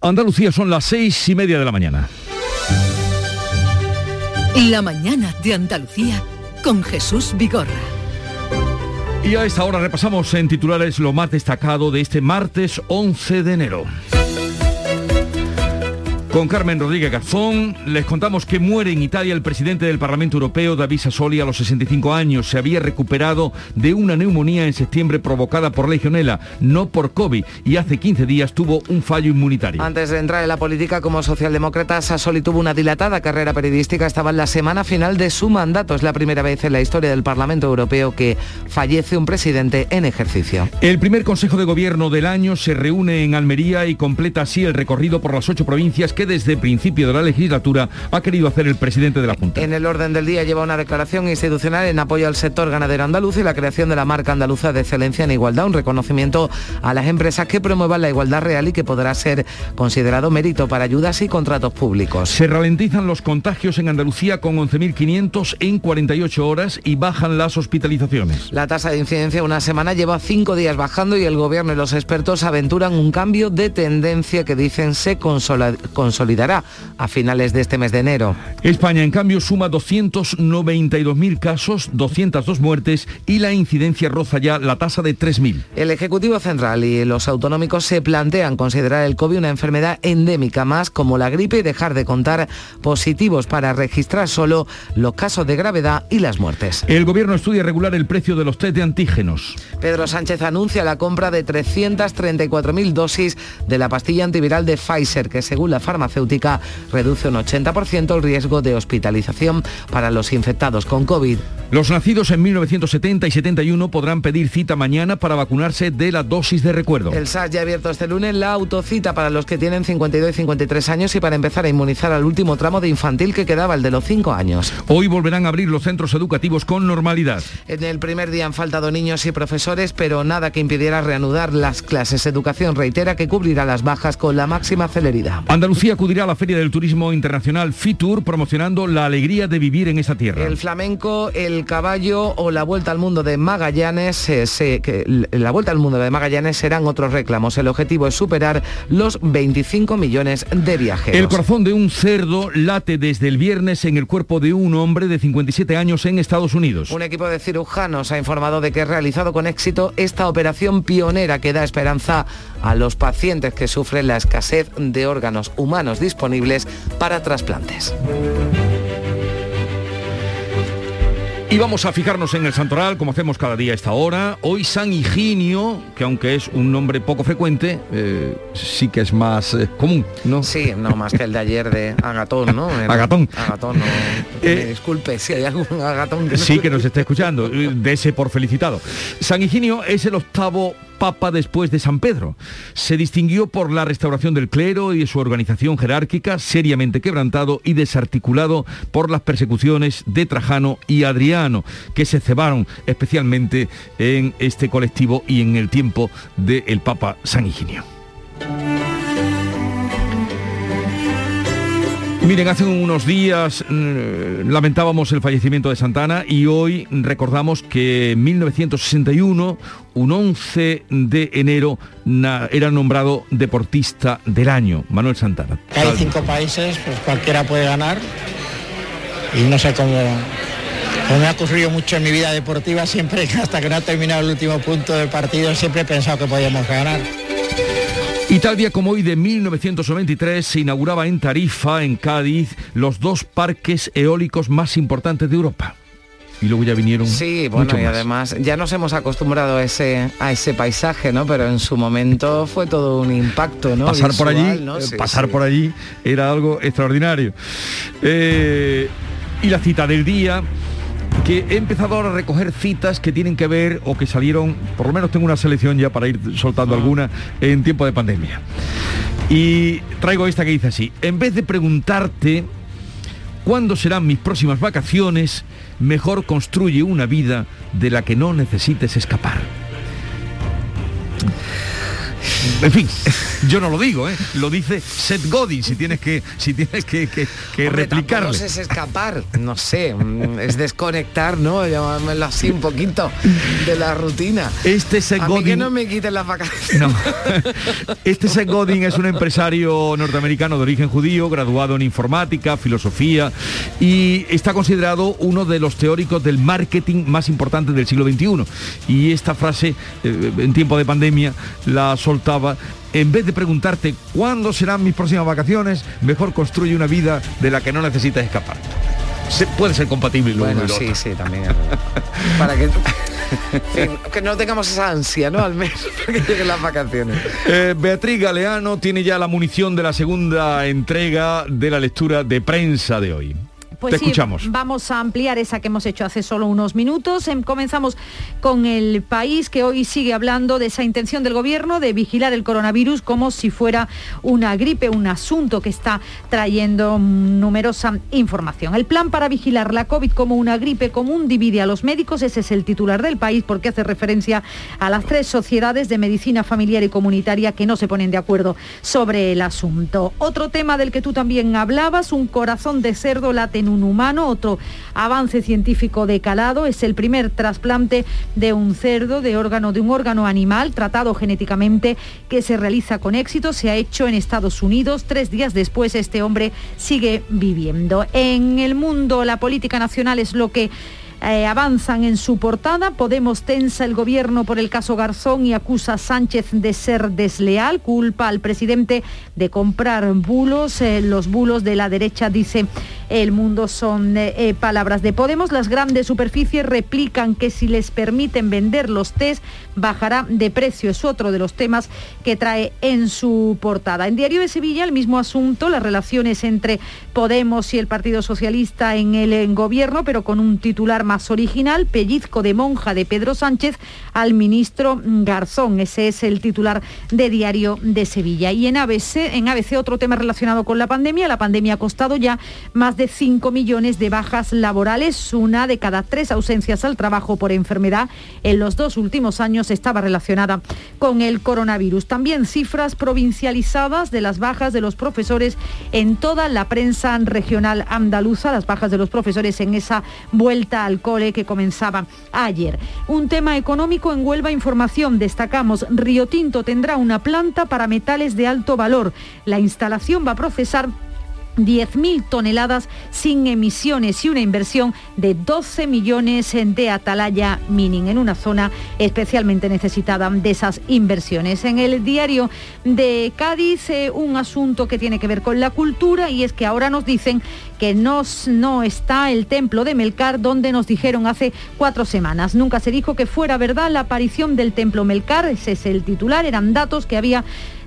Andalucía son las seis y media de la mañana. La mañana de Andalucía con Jesús Vigorra. Y a esta hora repasamos en titulares lo más destacado de este martes 11 de enero. Con Carmen Rodríguez Garzón les contamos que muere en Italia el presidente del Parlamento Europeo, David Sassoli, a los 65 años. Se había recuperado de una neumonía en septiembre provocada por legionela, no por COVID, y hace 15 días tuvo un fallo inmunitario. Antes de entrar en la política como socialdemócrata, Sassoli tuvo una dilatada carrera periodística. Estaba en la semana final de su mandato. Es la primera vez en la historia del Parlamento Europeo que fallece un presidente en ejercicio. El primer Consejo de Gobierno del año se reúne en Almería y completa así el recorrido por las ocho provincias que desde principio de la legislatura ha querido hacer el presidente de la Junta. En el orden del día lleva una declaración institucional en apoyo al sector ganadero andaluz y la creación de la marca andaluza de excelencia en igualdad, un reconocimiento a las empresas que promuevan la igualdad real y que podrá ser considerado mérito para ayudas y contratos públicos. Se ralentizan los contagios en Andalucía con 11.500 en 48 horas y bajan las hospitalizaciones. La tasa de incidencia una semana lleva cinco días bajando y el gobierno y los expertos aventuran un cambio de tendencia que dicen se consola, consolidará a finales de este mes de enero. España, en cambio, suma 292.000 casos, 202 muertes y la incidencia roza ya la tasa de 3.000. El Ejecutivo Central y los autonómicos se plantean considerar el COVID una enfermedad endémica más como la gripe y dejar de contar positivos para registrar solo los casos de gravedad y las muertes. El Gobierno estudia regular el precio de los test de antígenos. Pedro Sánchez anuncia la compra de 334.000 dosis de la pastilla antiviral de Pfizer, que según la farmacéutica reduce un 80% el riesgo de hospitalización para los infectados con COVID. Los nacidos en 1970 y 71 podrán pedir cita mañana para vacunarse de la dosis de recuerdo. El SAS ya ha abierto este lunes la autocita para los que tienen 52 y 53 años y para empezar a inmunizar al último tramo de infantil que quedaba, el de los 5 años. Hoy volverán a abrir los centros educativos con normalidad. En el primer día han faltado niños y profesores, pero nada que impidiera reanudar las clases. Educación reitera que cubrirá las bajas con la máxima celeridad. Andalucía acudirá a la Feria del Turismo Internacional FITUR promocionando la alegría de vivir en esa tierra. El flamenco, el caballo o la vuelta al mundo de Magallanes, eh, se, que, la vuelta al mundo de Magallanes serán otros reclamos. El objetivo es superar los 25 millones de viajeros. El corazón de un cerdo late desde el viernes en el cuerpo de un hombre de 57 años en Estados Unidos. Un equipo de cirujanos ha informado de que ha realizado con éxito esta operación pionera que da esperanza a los pacientes que sufren la escasez de órganos humanos disponibles para trasplantes. Y vamos a fijarnos en el santoral, como hacemos cada día a esta hora. Hoy San Higinio, que aunque es un nombre poco frecuente, eh, sí que es más eh, común, ¿no? Sí, no más que el de ayer de Agatón, ¿no? El, Agatón. Agatón, no, eh, disculpe si hay algún Agatón que Sí, que nos esté escuchando, de ese por felicitado. San Higinio es el octavo Papa después de San Pedro. Se distinguió por la restauración del clero y su organización jerárquica, seriamente quebrantado y desarticulado por las persecuciones de Trajano y Adriano, que se cebaron especialmente en este colectivo y en el tiempo del Papa San Higinio. Miren, hace unos días mmm, lamentábamos el fallecimiento de Santana y hoy recordamos que en 1961, un 11 de enero, era nombrado deportista del año, Manuel Santana. Hay cinco países, pues cualquiera puede ganar y no sé cómo, Pues me ha ocurrido mucho en mi vida deportiva, siempre hasta que no ha terminado el último punto del partido, siempre he pensado que podíamos ganar. Y tal día como hoy de 1993 se inauguraba en Tarifa, en Cádiz, los dos parques eólicos más importantes de Europa. Y luego ya vinieron sí bueno y además ya nos hemos acostumbrado a ese a ese paisaje no pero en su momento fue todo un impacto no pasar por allí eh, pasar por allí era algo extraordinario. Eh, y la cita del día que he empezado ahora a recoger citas que tienen que ver o que salieron, por lo menos tengo una selección ya para ir soltando alguna en tiempo de pandemia. Y traigo esta que dice así, en vez de preguntarte cuándo serán mis próximas vacaciones, mejor construye una vida de la que no necesites escapar. En fin, yo no lo digo, ¿eh? lo dice Seth Godin, si tienes que, si tienes que, que, replicarle. No es escapar, no sé, mm, es desconectar, ¿no? Llamármelo así un poquito de la rutina. Este Seth Godin... que no me quiten las vacaciones. No. Este Seth Godin es un empresario norteamericano de origen judío, graduado en informática, filosofía, y está considerado uno de los teóricos del marketing más importantes del siglo XXI. Y esta frase, eh, en tiempo de pandemia, la soltaba en vez de preguntarte cuándo serán mis próximas vacaciones, mejor construye una vida de la que no necesitas escapar. Se, puede ser compatible bueno, sí, sí, también. para que, que no tengamos esa ansia, ¿no? Al menos para que lleguen las vacaciones. Eh, Beatriz Galeano tiene ya la munición de la segunda entrega de la lectura de prensa de hoy. Pues sí, escuchamos. Vamos a ampliar esa que hemos hecho hace solo unos minutos. Em, comenzamos con el país que hoy sigue hablando de esa intención del gobierno de vigilar el coronavirus como si fuera una gripe, un asunto que está trayendo numerosa información. El plan para vigilar la COVID como una gripe común divide a los médicos, ese es el titular del país porque hace referencia a las tres sociedades de medicina familiar y comunitaria que no se ponen de acuerdo sobre el asunto. Otro tema del que tú también hablabas, un corazón de cerdo late en un humano. Otro avance científico de calado es el primer trasplante de un cerdo, de órgano, de un órgano animal tratado genéticamente que se realiza con éxito. Se ha hecho en Estados Unidos. Tres días después este hombre sigue viviendo. En el mundo la política nacional es lo que eh, avanzan en su portada. Podemos tensa el gobierno por el caso Garzón y acusa a Sánchez de ser desleal. Culpa al presidente de comprar bulos. Eh, los bulos de la derecha, dice el mundo, son eh, palabras de Podemos. Las grandes superficies replican que si les permiten vender los test bajará de precio. Es otro de los temas que trae en su portada. En Diario de Sevilla el mismo asunto, las relaciones entre Podemos y el Partido Socialista en el gobierno, pero con un titular más original, pellizco de monja de Pedro Sánchez al ministro Garzón. Ese es el titular de Diario de Sevilla. Y en ABC, en ABC otro tema relacionado con la pandemia. La pandemia ha costado ya más de 5 millones de bajas laborales, una de cada tres ausencias al trabajo por enfermedad en los dos últimos años estaba relacionada con el coronavirus. También cifras provincializadas de las bajas de los profesores en toda la prensa regional andaluza, las bajas de los profesores en esa vuelta al cole que comenzaba ayer. Un tema económico en Huelva Información. Destacamos, Río Tinto tendrá una planta para metales de alto valor. La instalación va a procesar 10.000 toneladas sin emisiones y una inversión de 12 millones de Atalaya Mining en una zona especialmente necesitada de esas inversiones. En el diario de Cádiz, eh, un asunto que tiene que ver con la cultura y es que ahora nos dicen que no, no está el templo de Melcar donde nos dijeron hace cuatro semanas. Nunca se dijo que fuera verdad la aparición del templo Melcar, ese es el titular, eran datos que había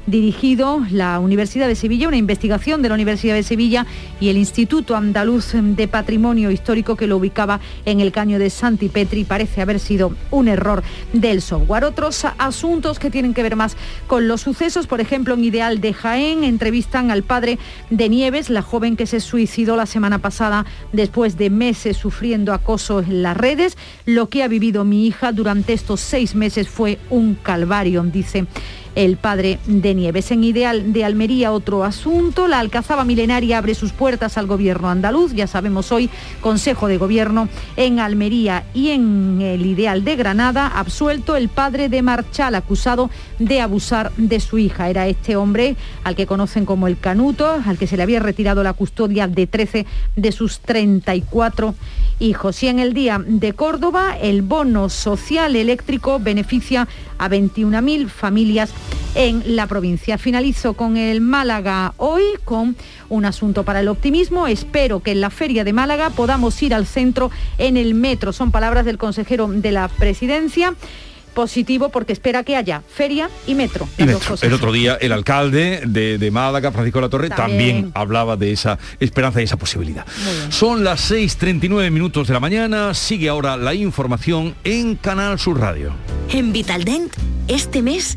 dirigido la Universidad de Sevilla, una investigación de la Universidad de Sevilla y el Instituto Andaluz de Patrimonio Histórico que lo ubicaba en el caño de Santipetri. Parece haber sido un error del software. Otros asuntos que tienen que ver más con los sucesos, por ejemplo, en Ideal de Jaén, entrevistan al padre de Nieves, la joven que se suicidó la semana pasada después de meses sufriendo acoso en las redes. Lo que ha vivido mi hija durante estos seis meses fue un calvario, dice el padre de Nieves. En Ideal de Almería otro asunto, la Alcazaba Milenaria abre sus puertas al gobierno andaluz, ya sabemos hoy Consejo de Gobierno en Almería y en el Ideal de Granada, absuelto el padre de Marchal, acusado de abusar de su hija. Era este hombre al que conocen como el Canuto, al que se le había retirado la custodia de 13 de sus 34 hijos. Y en el día de Córdoba, el bono social eléctrico beneficia a 21.000 familias en la provincia. Finalizo con el Málaga hoy, con un asunto para el optimismo. Espero que en la feria de Málaga podamos ir al centro en el metro. Son palabras del consejero de la presidencia positivo porque espera que haya feria y metro. El otro día el alcalde de, Málaga, Francisco La Torre, también. hablaba de esa esperanza y esa posibilidad. Son las 6.39 minutos de la mañana, sigue ahora la información en Canal Sur Radio. En Vitaldent, este mes,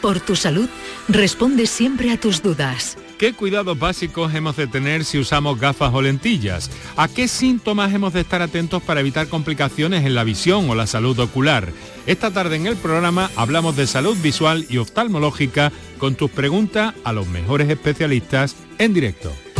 por tu salud, responde siempre a tus dudas. ¿Qué cuidados básicos hemos de tener si usamos gafas o lentillas? ¿A qué síntomas hemos de estar atentos para evitar complicaciones en la visión o la salud ocular? Esta tarde en el programa hablamos de salud visual y oftalmológica con tus preguntas a los mejores especialistas en directo.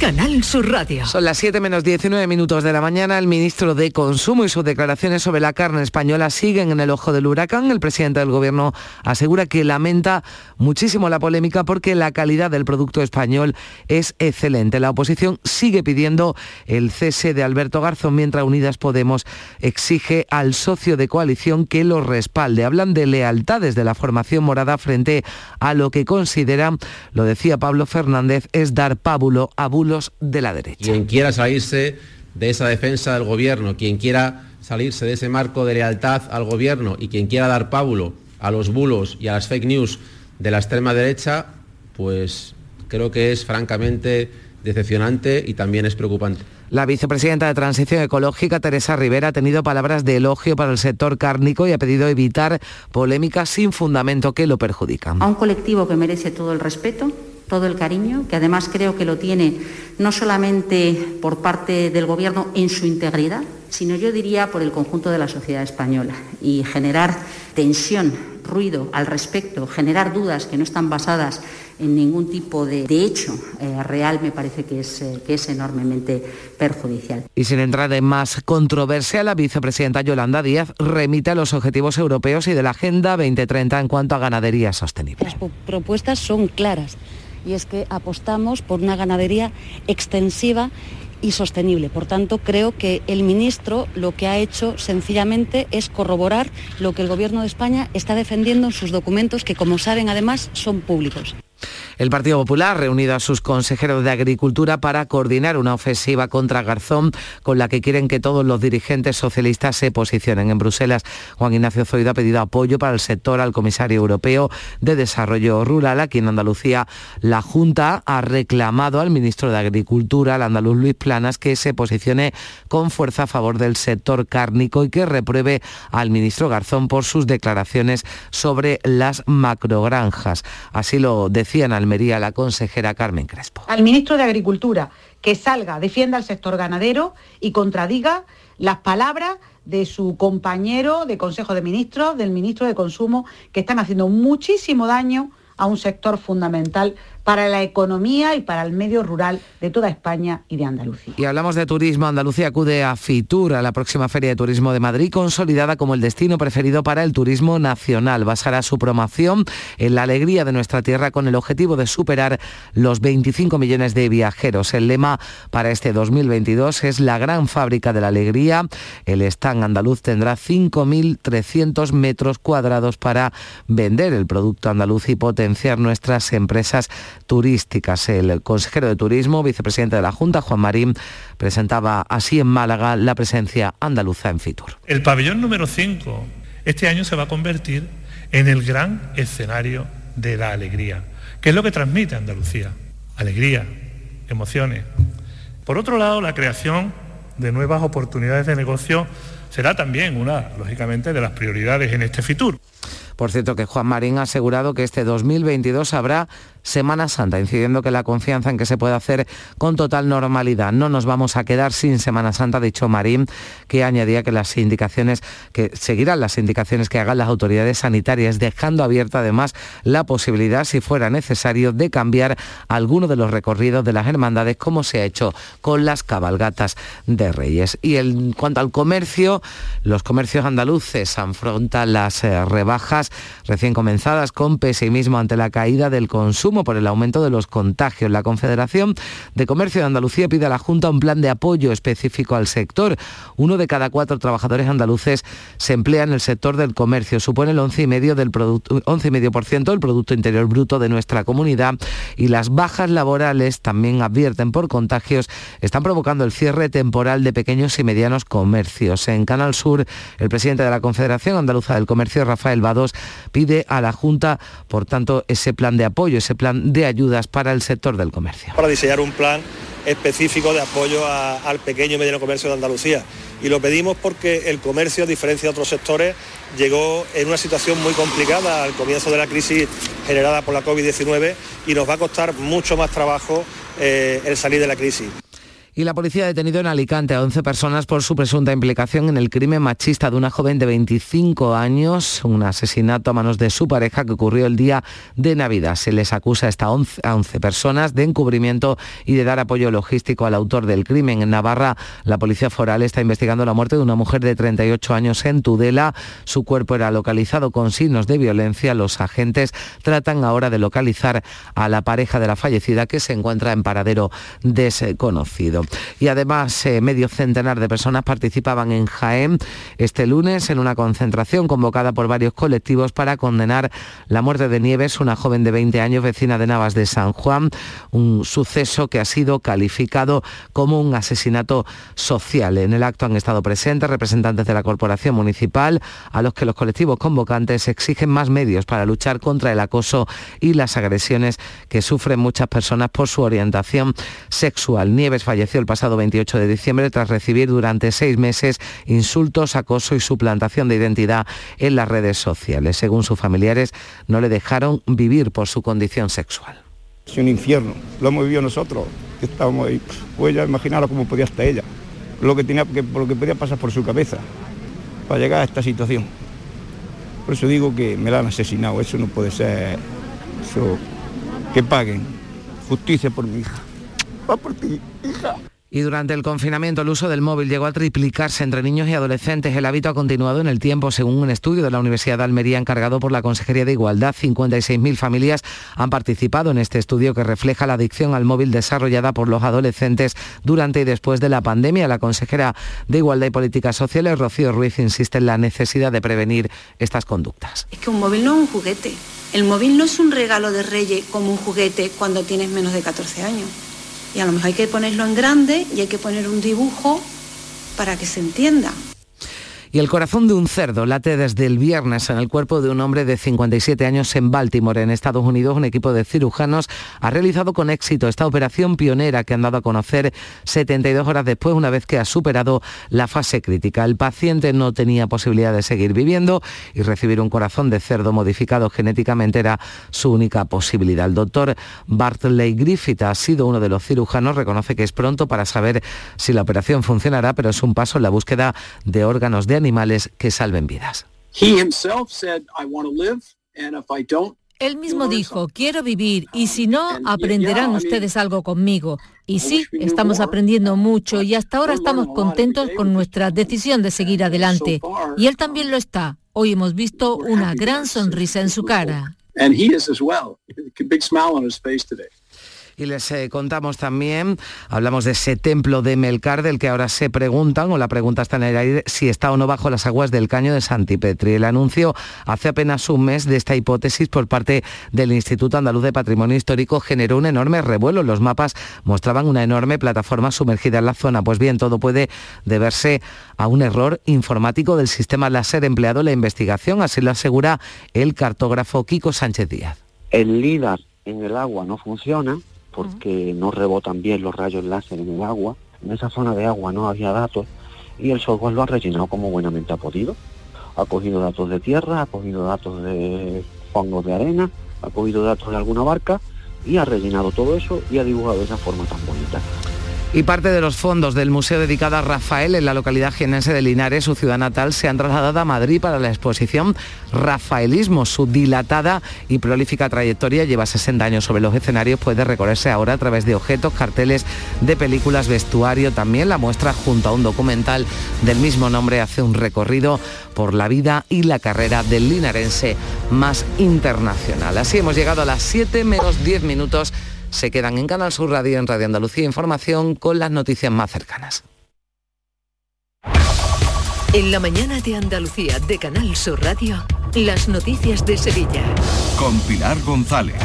Canal Sur Radio. Son las 7 menos 19 minutos de la mañana. El ministro de Consumo y sus declaraciones sobre la carne española siguen en el ojo del huracán. El presidente del gobierno asegura que lamenta muchísimo la polémica porque la calidad del producto español es excelente. La oposición sigue pidiendo el cese de Alberto Garzón mientras Unidas Podemos exige al socio de coalición que lo respalde. Hablan de lealtades de la formación morada frente a lo que consideran, lo decía Pablo Fernández, es dar pábulo a bulo de la derecha. Quien quiera salirse de esa defensa del gobierno, quien quiera salirse de ese marco de lealtad al gobierno y quien quiera dar pábulo a los bulos y a las fake news de la extrema derecha, pues creo que es francamente decepcionante y también es preocupante. La vicepresidenta de Transición Ecológica, Teresa Rivera, ha tenido palabras de elogio para el sector cárnico y ha pedido evitar polémicas sin fundamento que lo perjudican. A un colectivo que merece todo el respeto, todo el cariño, que además creo que lo tiene no solamente por parte del Gobierno en su integridad, sino yo diría por el conjunto de la sociedad española. Y generar tensión, ruido al respecto, generar dudas que no están basadas en ningún tipo de, hecho eh, real me parece que es, eh, que es enormemente perjudicial. Y sin entrar en más controversia, la vicepresidenta Yolanda Díaz remite a los objetivos europeos y de la Agenda 2030 en cuanto a ganadería sostenible. Las propuestas son claras y es que apostamos por una ganadería extensiva y sostenible. Por tanto, creo que el ministro lo que ha hecho sencillamente es corroborar lo que el Gobierno de España está defendiendo en sus documentos, que como saben además son públicos. El Partido Popular reunido a sus consejeros de Agricultura para coordinar una ofensiva contra Garzón con la que quieren que todos los dirigentes socialistas se posicionen. En Bruselas, Juan Ignacio Zoido ha pedido apoyo para el sector al comisario europeo de Desarrollo Rural. Aquí en Andalucía, la Junta ha reclamado al ministro de Agricultura, al andaluz Luis Planas, que se posicione con fuerza a favor del sector cárnico y que repruebe al ministro Garzón por sus declaraciones sobre las macrogranjas. Así lo decía en Almería la consejera Carmen Crespo. Al ministro de Agricultura que salga, defienda al sector ganadero y contradiga las palabras de su compañero de Consejo de Ministros, del ministro de Consumo, que están haciendo muchísimo daño a un sector fundamental para la economía y para el medio rural de toda España y de Andalucía. Y hablamos de turismo. Andalucía acude a Fitur, a la próxima Feria de Turismo de Madrid, consolidada como el destino preferido para el turismo nacional. Basará su promoción en la alegría de nuestra tierra con el objetivo de superar los 25 millones de viajeros. El lema para este 2022 es la gran fábrica de la alegría. El stand andaluz tendrá 5.300 metros cuadrados para vender el producto andaluz y potenciar nuestras empresas turísticas. El consejero de Turismo, vicepresidente de la Junta, Juan Marín, presentaba así en Málaga la presencia andaluza en Fitur. El pabellón número 5 este año se va a convertir en el gran escenario de la alegría, que es lo que transmite Andalucía. Alegría, emociones. Por otro lado, la creación de nuevas oportunidades de negocio será también una, lógicamente, de las prioridades en este Fitur. Por cierto, que Juan Marín ha asegurado que este 2022 habrá Semana Santa, incidiendo que la confianza en que se puede hacer con total normalidad. No nos vamos a quedar sin Semana Santa, dicho Marín, que añadía que las indicaciones, que seguirán las indicaciones que hagan las autoridades sanitarias, dejando abierta además la posibilidad, si fuera necesario, de cambiar alguno de los recorridos de las hermandades, como se ha hecho con las cabalgatas de Reyes. Y en cuanto al comercio, los comercios andaluces afrontan las eh, rebajas recién comenzadas con pesimismo ante la caída del consumo por el aumento de los contagios. La Confederación de Comercio de Andalucía pide a la Junta un plan de apoyo específico al sector. Uno de cada cuatro trabajadores andaluces se emplea en el sector del comercio. Supone el 11,5% del, producto, 11 del Producto Interior Bruto de nuestra comunidad y las bajas laborales también advierten por contagios están provocando el cierre temporal de pequeños y medianos comercios. En Canal Sur, el presidente de la Confederación Andaluza del Comercio, Rafael Vados, pide a la Junta, por tanto, ese plan de apoyo, ese plan de ayudas para el sector del comercio. Para diseñar un plan específico de apoyo al pequeño y mediano comercio de Andalucía. Y lo pedimos porque el comercio, a diferencia de otros sectores, llegó en una situación muy complicada al comienzo de la crisis generada por la COVID-19 y nos va a costar mucho más trabajo eh, el salir de la crisis. Y la policía ha detenido en Alicante a 11 personas por su presunta implicación en el crimen machista de una joven de 25 años, un asesinato a manos de su pareja que ocurrió el día de Navidad. Se les acusa a 11, 11 personas de encubrimiento y de dar apoyo logístico al autor del crimen. En Navarra, la policía foral está investigando la muerte de una mujer de 38 años en Tudela. Su cuerpo era localizado con signos de violencia. Los agentes tratan ahora de localizar a la pareja de la fallecida que se encuentra en paradero desconocido. Y además, eh, medio centenar de personas participaban en Jaén este lunes en una concentración convocada por varios colectivos para condenar la muerte de Nieves, una joven de 20 años vecina de Navas de San Juan, un suceso que ha sido calificado como un asesinato social. En el acto han estado presentes representantes de la Corporación Municipal, a los que los colectivos convocantes exigen más medios para luchar contra el acoso y las agresiones que sufren muchas personas por su orientación sexual. Nieves falleció el pasado 28 de diciembre tras recibir durante seis meses insultos, acoso y suplantación de identidad en las redes sociales. Según sus familiares, no le dejaron vivir por su condición sexual. Es un infierno, lo hemos vivido nosotros, estábamos ahí. Pues ya imaginaros cómo podía estar ella, lo que tenía, lo que podía pasar por su cabeza para llegar a esta situación. Por eso digo que me la han asesinado, eso no puede ser. Que paguen justicia por mi hija. Va por ti, hija. Y durante el confinamiento el uso del móvil llegó a triplicarse entre niños y adolescentes. El hábito ha continuado en el tiempo, según un estudio de la Universidad de Almería encargado por la Consejería de Igualdad. 56.000 familias han participado en este estudio que refleja la adicción al móvil desarrollada por los adolescentes durante y después de la pandemia. La consejera de Igualdad y Políticas Sociales, Rocío Ruiz, insiste en la necesidad de prevenir estas conductas. Es que un móvil no es un juguete. El móvil no es un regalo de reyes como un juguete cuando tienes menos de 14 años y a lo mejor hay que ponerlo en grande y hay que poner un dibujo para que se entienda. Y el corazón de un cerdo late desde el viernes en el cuerpo de un hombre de 57 años en Baltimore, en Estados Unidos. Un equipo de cirujanos ha realizado con éxito esta operación pionera que han dado a conocer 72 horas después, una vez que ha superado la fase crítica. El paciente no tenía posibilidad de seguir viviendo y recibir un corazón de cerdo modificado genéticamente era su única posibilidad. El doctor Bartley Griffith ha sido uno de los cirujanos, reconoce que es pronto para saber si la operación funcionará, pero es un paso en la búsqueda de órganos de animales que salven vidas. Él mismo dijo, quiero vivir y si no, aprenderán ustedes algo conmigo. Y sí, estamos aprendiendo mucho y hasta ahora estamos contentos con nuestra decisión de seguir adelante. Y él también lo está. Hoy hemos visto una gran sonrisa en su cara. Y les eh, contamos también, hablamos de ese templo de Melcar del que ahora se preguntan, o la pregunta está en el aire, si está o no bajo las aguas del caño de Santipetri. El anuncio hace apenas un mes de esta hipótesis por parte del Instituto Andaluz de Patrimonio Histórico generó un enorme revuelo. Los mapas mostraban una enorme plataforma sumergida en la zona. Pues bien, todo puede deberse a un error informático del sistema láser empleado en la investigación, así lo asegura el cartógrafo Kiko Sánchez Díaz. El LIDAR en el agua no funciona porque no rebotan bien los rayos láser en el agua. En esa zona de agua no había datos y el software lo ha rellenado como buenamente ha podido. Ha cogido datos de tierra, ha cogido datos de hongos de arena, ha cogido datos de alguna barca y ha rellenado todo eso y ha dibujado esa forma tan bonita. Y parte de los fondos del museo dedicado a Rafael en la localidad jienense de Linares, su ciudad natal, se han trasladado a Madrid para la exposición Rafaelismo. Su dilatada y prolífica trayectoria lleva 60 años sobre los escenarios, puede recorrerse ahora a través de objetos, carteles de películas, vestuario. También la muestra junto a un documental del mismo nombre hace un recorrido por la vida y la carrera del linarense más internacional. Así hemos llegado a las 7 menos 10 minutos se quedan en Canal Sur Radio, en Radio Andalucía Información, con las noticias más cercanas. En la mañana de Andalucía de Canal Sur Radio, las noticias de Sevilla. Con Pilar González.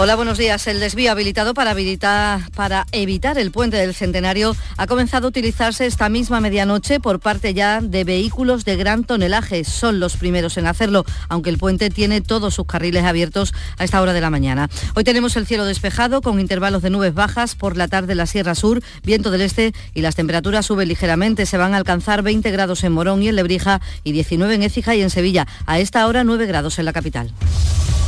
Hola, buenos días. El desvío habilitado para, evitar el puente del Centenario ha comenzado a utilizarse esta misma medianoche por parte ya de vehículos de gran tonelaje. Son los primeros en hacerlo, aunque el puente tiene todos sus carriles abiertos a esta hora de la mañana. Hoy tenemos el cielo despejado con intervalos de nubes bajas por la tarde en la Sierra Sur, viento del este y las temperaturas suben ligeramente. Se van a alcanzar 20 grados en Morón y en Lebrija y 19 en Écija y en Sevilla. A esta hora 9 grados en la capital.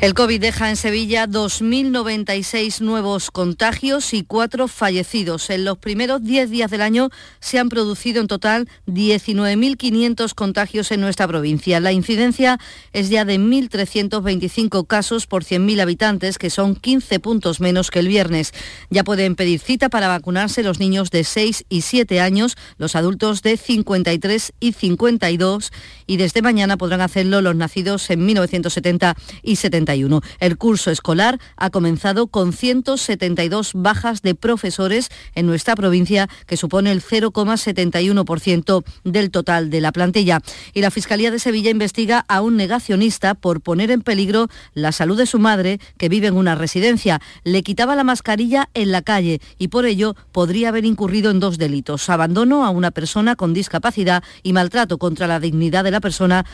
El COVID deja en Sevilla 2.096 nuevos contagios y cuatro fallecidos. En los primeros 10 días del año se han producido en total 19.500 contagios en nuestra provincia. La incidencia es ya de 1.325 casos por 100.000 habitantes, que son 15 puntos menos que el viernes. Ya pueden pedir cita para vacunarse los niños de 6 y 7 años, los adultos de 53 y 52 y desde mañana podrán hacerlo los nacidos en 1970 y 70. El curso escolar ha comenzado con 172 bajas de profesores en nuestra provincia, que supone el 0,71% del total de la plantilla. Y la Fiscalía de Sevilla investiga a un negacionista por poner en peligro la salud de su madre, que vive en una residencia. Le quitaba la mascarilla en la calle y por ello podría haber incurrido en dos delitos. Abandono a una persona con discapacidad y maltrato contra la dignidad de la persona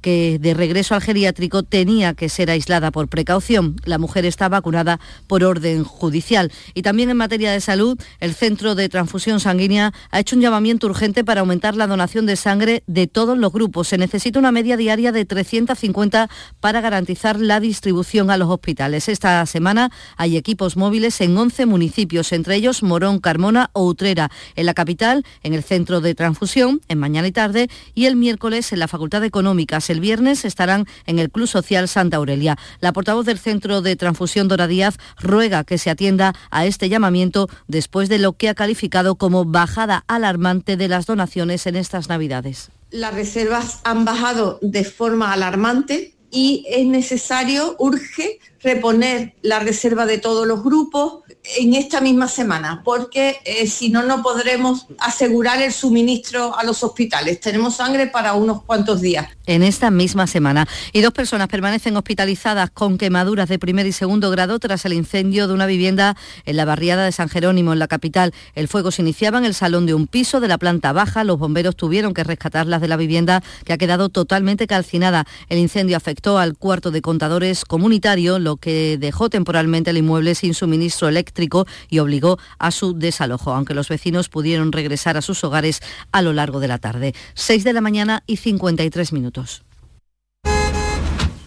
que de regreso al geriátrico tenía que ser aislada por precaución. La mujer está vacunada por orden judicial. Y también en materia de salud, el Centro de Transfusión Sanguínea ha hecho un llamamiento urgente para aumentar la donación de sangre de todos los grupos. Se necesita una media diaria de 350 para garantizar la distribución a los hospitales. Esta semana hay equipos móviles en 11 municipios, entre ellos Morón, Carmona o Utrera. En la capital, en el Centro de Transfusión, en mañana y tarde, y el miércoles en la Facultad de Económicas el viernes estarán en el Club Social Santa Aurelia. La portavoz del Centro de Transfusión Dora Díaz ruega que se atienda a este llamamiento después de lo que ha calificado como bajada alarmante de las donaciones en estas Navidades. Las reservas han bajado de forma alarmante y es necesario, urge, reponer la reserva de todos los grupos, en esta misma semana, porque eh, si no, no podremos asegurar el suministro a los hospitales. Tenemos sangre para unos cuantos días. En esta misma semana. Y dos personas permanecen hospitalizadas con quemaduras de primer y segundo grado tras el incendio de una vivienda en la barriada de San Jerónimo, en la capital. El fuego se iniciaba en el salón de un piso de la planta baja. Los bomberos tuvieron que rescatarlas de la vivienda que ha quedado totalmente calcinada. El incendio afectó al cuarto de contadores comunitario, lo que dejó temporalmente el inmueble sin suministro eléctrico y obligó a su desalojo, aunque los vecinos pudieron regresar a sus hogares a lo largo de la tarde. 6 de la mañana y 53 minutos.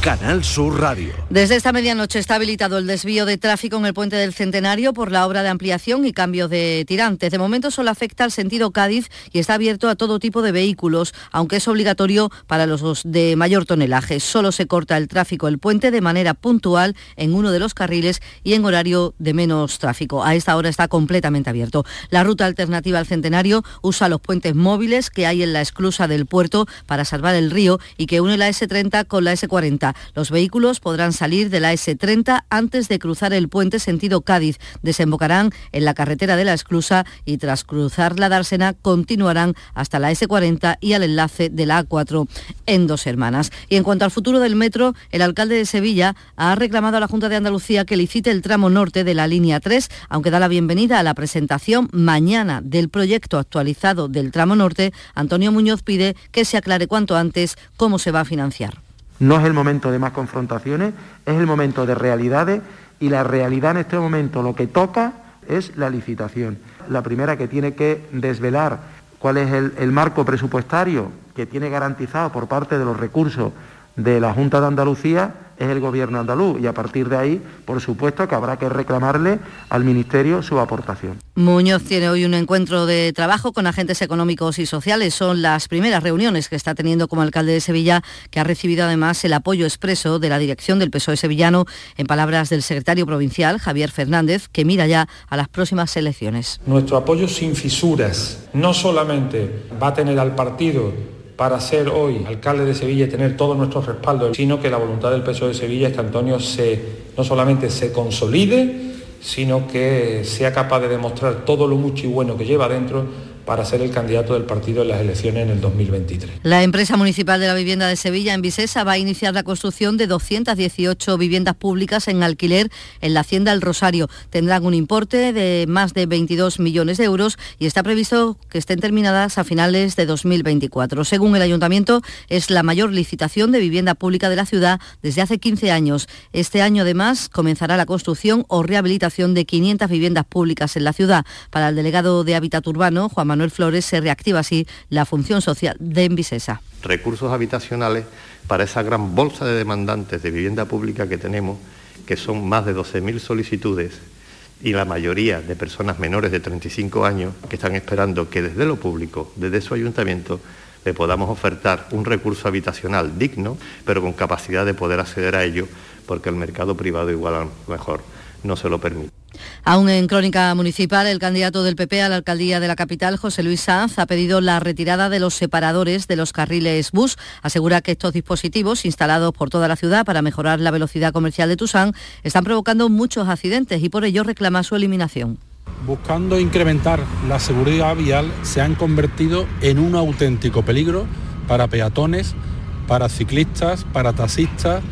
Canal Sur Radio. Desde esta medianoche está habilitado el desvío de tráfico en el puente del Centenario por la obra de ampliación y cambio de tirantes. De momento solo afecta al sentido Cádiz y está abierto a todo tipo de vehículos, aunque es obligatorio para los de mayor tonelaje. Solo se corta el tráfico el puente de manera puntual en uno de los carriles y en horario de menos tráfico. A esta hora está completamente abierto. La ruta alternativa al Centenario usa los puentes móviles que hay en la esclusa del puerto para salvar el río y que une la S30 con la S40. Los vehículos podrán salir de la S30 antes de cruzar el puente sentido Cádiz. Desembocarán en la carretera de la Esclusa y tras cruzar la Dársena continuarán hasta la S40 y al enlace de la A4 en Dos Hermanas. Y en cuanto al futuro del metro, el alcalde de Sevilla ha reclamado a la Junta de Andalucía que licite el tramo norte de la línea 3, aunque da la bienvenida a la presentación mañana del proyecto actualizado del tramo norte. Antonio Muñoz pide que se aclare cuanto antes cómo se va a financiar. No es el momento de más confrontaciones, es el momento de realidades y la realidad en este momento lo que toca es la licitación. La primera que tiene que desvelar cuál es el, marco presupuestario que tiene garantizado por parte de los recursos de la Junta de Andalucía es el gobierno andaluz y a partir de ahí, por supuesto, que habrá que reclamarle al Ministerio su aportación. Muñoz tiene hoy un encuentro de trabajo con agentes económicos y sociales. Son las primeras reuniones que está teniendo como alcalde de Sevilla, que ha recibido además el apoyo expreso de la dirección del PSOE sevillano, en palabras del secretario provincial, Javier Fernández, que mira ya a las próximas elecciones. Nuestro apoyo sin fisuras no solamente va a tener al partido para ser hoy alcalde de Sevilla y tener todo nuestro respaldo, sino que la voluntad del PSOE de Sevilla es que Antonio se, no solamente se consolide, sino que sea capaz de demostrar todo lo mucho y bueno que lleva dentro para ser el candidato del partido en las elecciones en el 2023. La empresa municipal de la vivienda de Sevilla, en Visesa, va a iniciar la construcción de 218 viviendas públicas en alquiler en la Hacienda El Rosario. Tendrán un importe de más de 22 millones de euros y está previsto que estén terminadas a finales de 2024. Según el ayuntamiento, es la mayor licitación de vivienda pública de la ciudad desde hace 15 años. Este año, además, comenzará la construcción o rehabilitación de 500 viviendas públicas en la ciudad. Para el delegado de Hábitat Urbano, Juan Manuel Manuel Flores, se reactiva así la función social de Envisesa. Recursos habitacionales para esa gran bolsa de demandantes de vivienda pública que tenemos, que son más de 12.000 solicitudes y la mayoría de personas menores de 35 años que están esperando que desde lo público, desde su ayuntamiento, le podamos ofertar un recurso habitacional digno, pero con capacidad de poder acceder a ello, porque el mercado privado igual a lo mejor no se lo permite. Aún en crónica municipal, el candidato del PP a la alcaldía de la capital, José Luis Sanz, ha pedido la retirada de los separadores de los carriles bus. Asegura que estos dispositivos, instalados por toda la ciudad para mejorar la velocidad comercial de Tusán, están provocando muchos accidentes y por ello reclama su eliminación. Buscando incrementar la seguridad vial, se han convertido en un auténtico peligro para peatones, para ciclistas, para taxistas,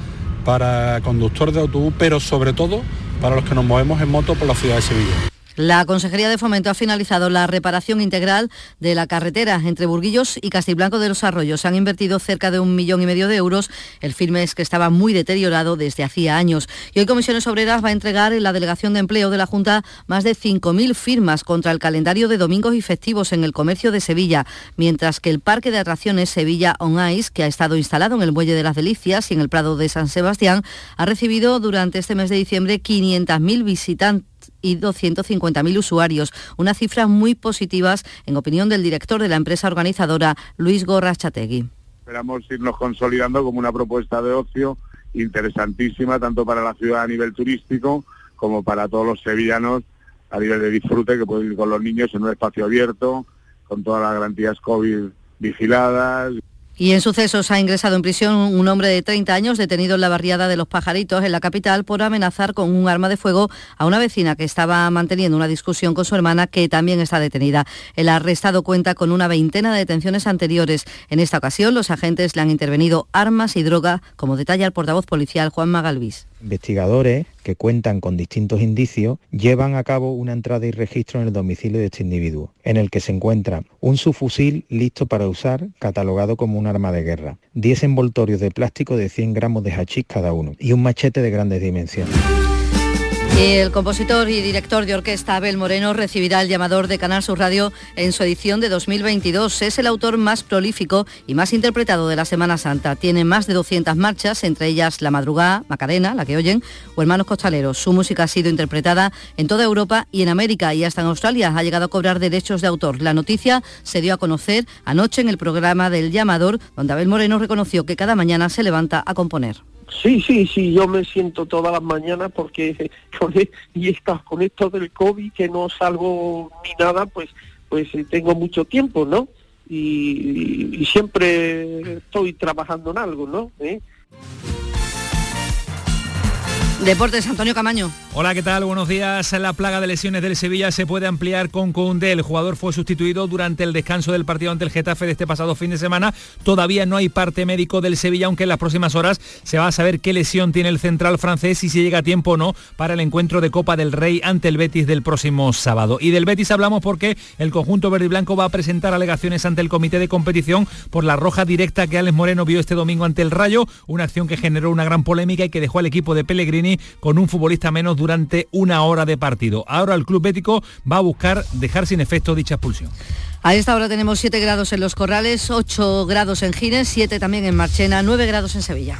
para conductores de autobús, pero sobre todo para los que nos movemos en moto por la ciudad de Sevilla. La Consejería de Fomento ha finalizado la reparación integral de la carretera entre Burguillos y Castiblanco de los Arroyos. Se han invertido cerca de un millón y medio de euros. El firme es que estaba muy deteriorado desde hacía años. Y hoy Comisiones Obreras va a entregar en la Delegación de Empleo de la Junta más de 5.000 firmas contra el calendario de domingos y festivos en el comercio de Sevilla, mientras que el Parque de Atracciones Sevilla On Ice, que ha estado instalado en el Muelle de las Delicias y en el Prado de San Sebastián, ha recibido durante este mes de diciembre 500.000 visitantes y 250.000 usuarios, unas cifras muy positivas en opinión del director de la empresa organizadora, Luis Gorra Chategui. Esperamos irnos consolidando como una propuesta de ocio interesantísima tanto para la ciudad a nivel turístico como para todos los sevillanos a nivel de disfrute que pueden ir con los niños en un espacio abierto, con todas las garantías COVID vigiladas. Y en sucesos ha ingresado en prisión un hombre de 30 años detenido en la barriada de Los Pajaritos, en la capital, por amenazar con un arma de fuego a una vecina que estaba manteniendo una discusión con su hermana, que también está detenida. El arrestado cuenta con una veintena de detenciones anteriores. En esta ocasión, los agentes le han intervenido armas y droga, como detalla el portavoz policial Juan Magalvis. Investigadores que cuentan con distintos indicios llevan a cabo una entrada y registro en el domicilio de este individuo, en el que se encuentra un subfusil listo para usar, catalogado como un arma de guerra, 10 envoltorios de plástico de 100 gramos de hachís cada uno y un machete de grandes dimensiones. El compositor y director de orquesta Abel Moreno recibirá el llamador de Canal Sur Radio en su edición de 2022. Es el autor más prolífico y más interpretado de la Semana Santa. Tiene más de 200 marchas, entre ellas La Madrugada, Macarena, la que oyen, o Hermanos Costaleros. Su música ha sido interpretada en toda Europa y en América y hasta en Australia. Ha llegado a cobrar derechos de autor. La noticia se dio a conocer anoche en el programa del llamador, donde Abel Moreno reconoció que cada mañana se levanta a componer. Sí, sí, sí, yo me siento todas las mañanas porque con, e, y está, con esto del COVID que no salgo ni nada, pues, pues eh, tengo mucho tiempo, ¿no? Y, siempre estoy trabajando en algo, ¿no? ¿Eh? Deportes, Antonio Camaño. Hola, ¿qué tal? Buenos días. La plaga de lesiones del Sevilla se puede ampliar con Koundé. El jugador fue sustituido durante el descanso del partido ante el Getafe de este pasado fin de semana. Todavía no hay parte médico del Sevilla, aunque en las próximas horas se va a saber qué lesión tiene el central francés y si llega a tiempo o no para el encuentro de Copa del Rey ante el Betis del próximo sábado. Y del Betis hablamos porque el conjunto verde y blanco va a presentar alegaciones ante el comité de competición por la roja directa que Alex Moreno vio este domingo ante el Rayo, una acción que generó una gran polémica y que dejó al equipo de Con un futbolista menos durante una hora de partido. Ahora el Club Bético va a buscar dejar sin efecto dicha expulsión. A esta hora tenemos 7 grados en Los Corrales, 8 grados en Gines, 7 también en Marchena, 9 grados en Sevilla.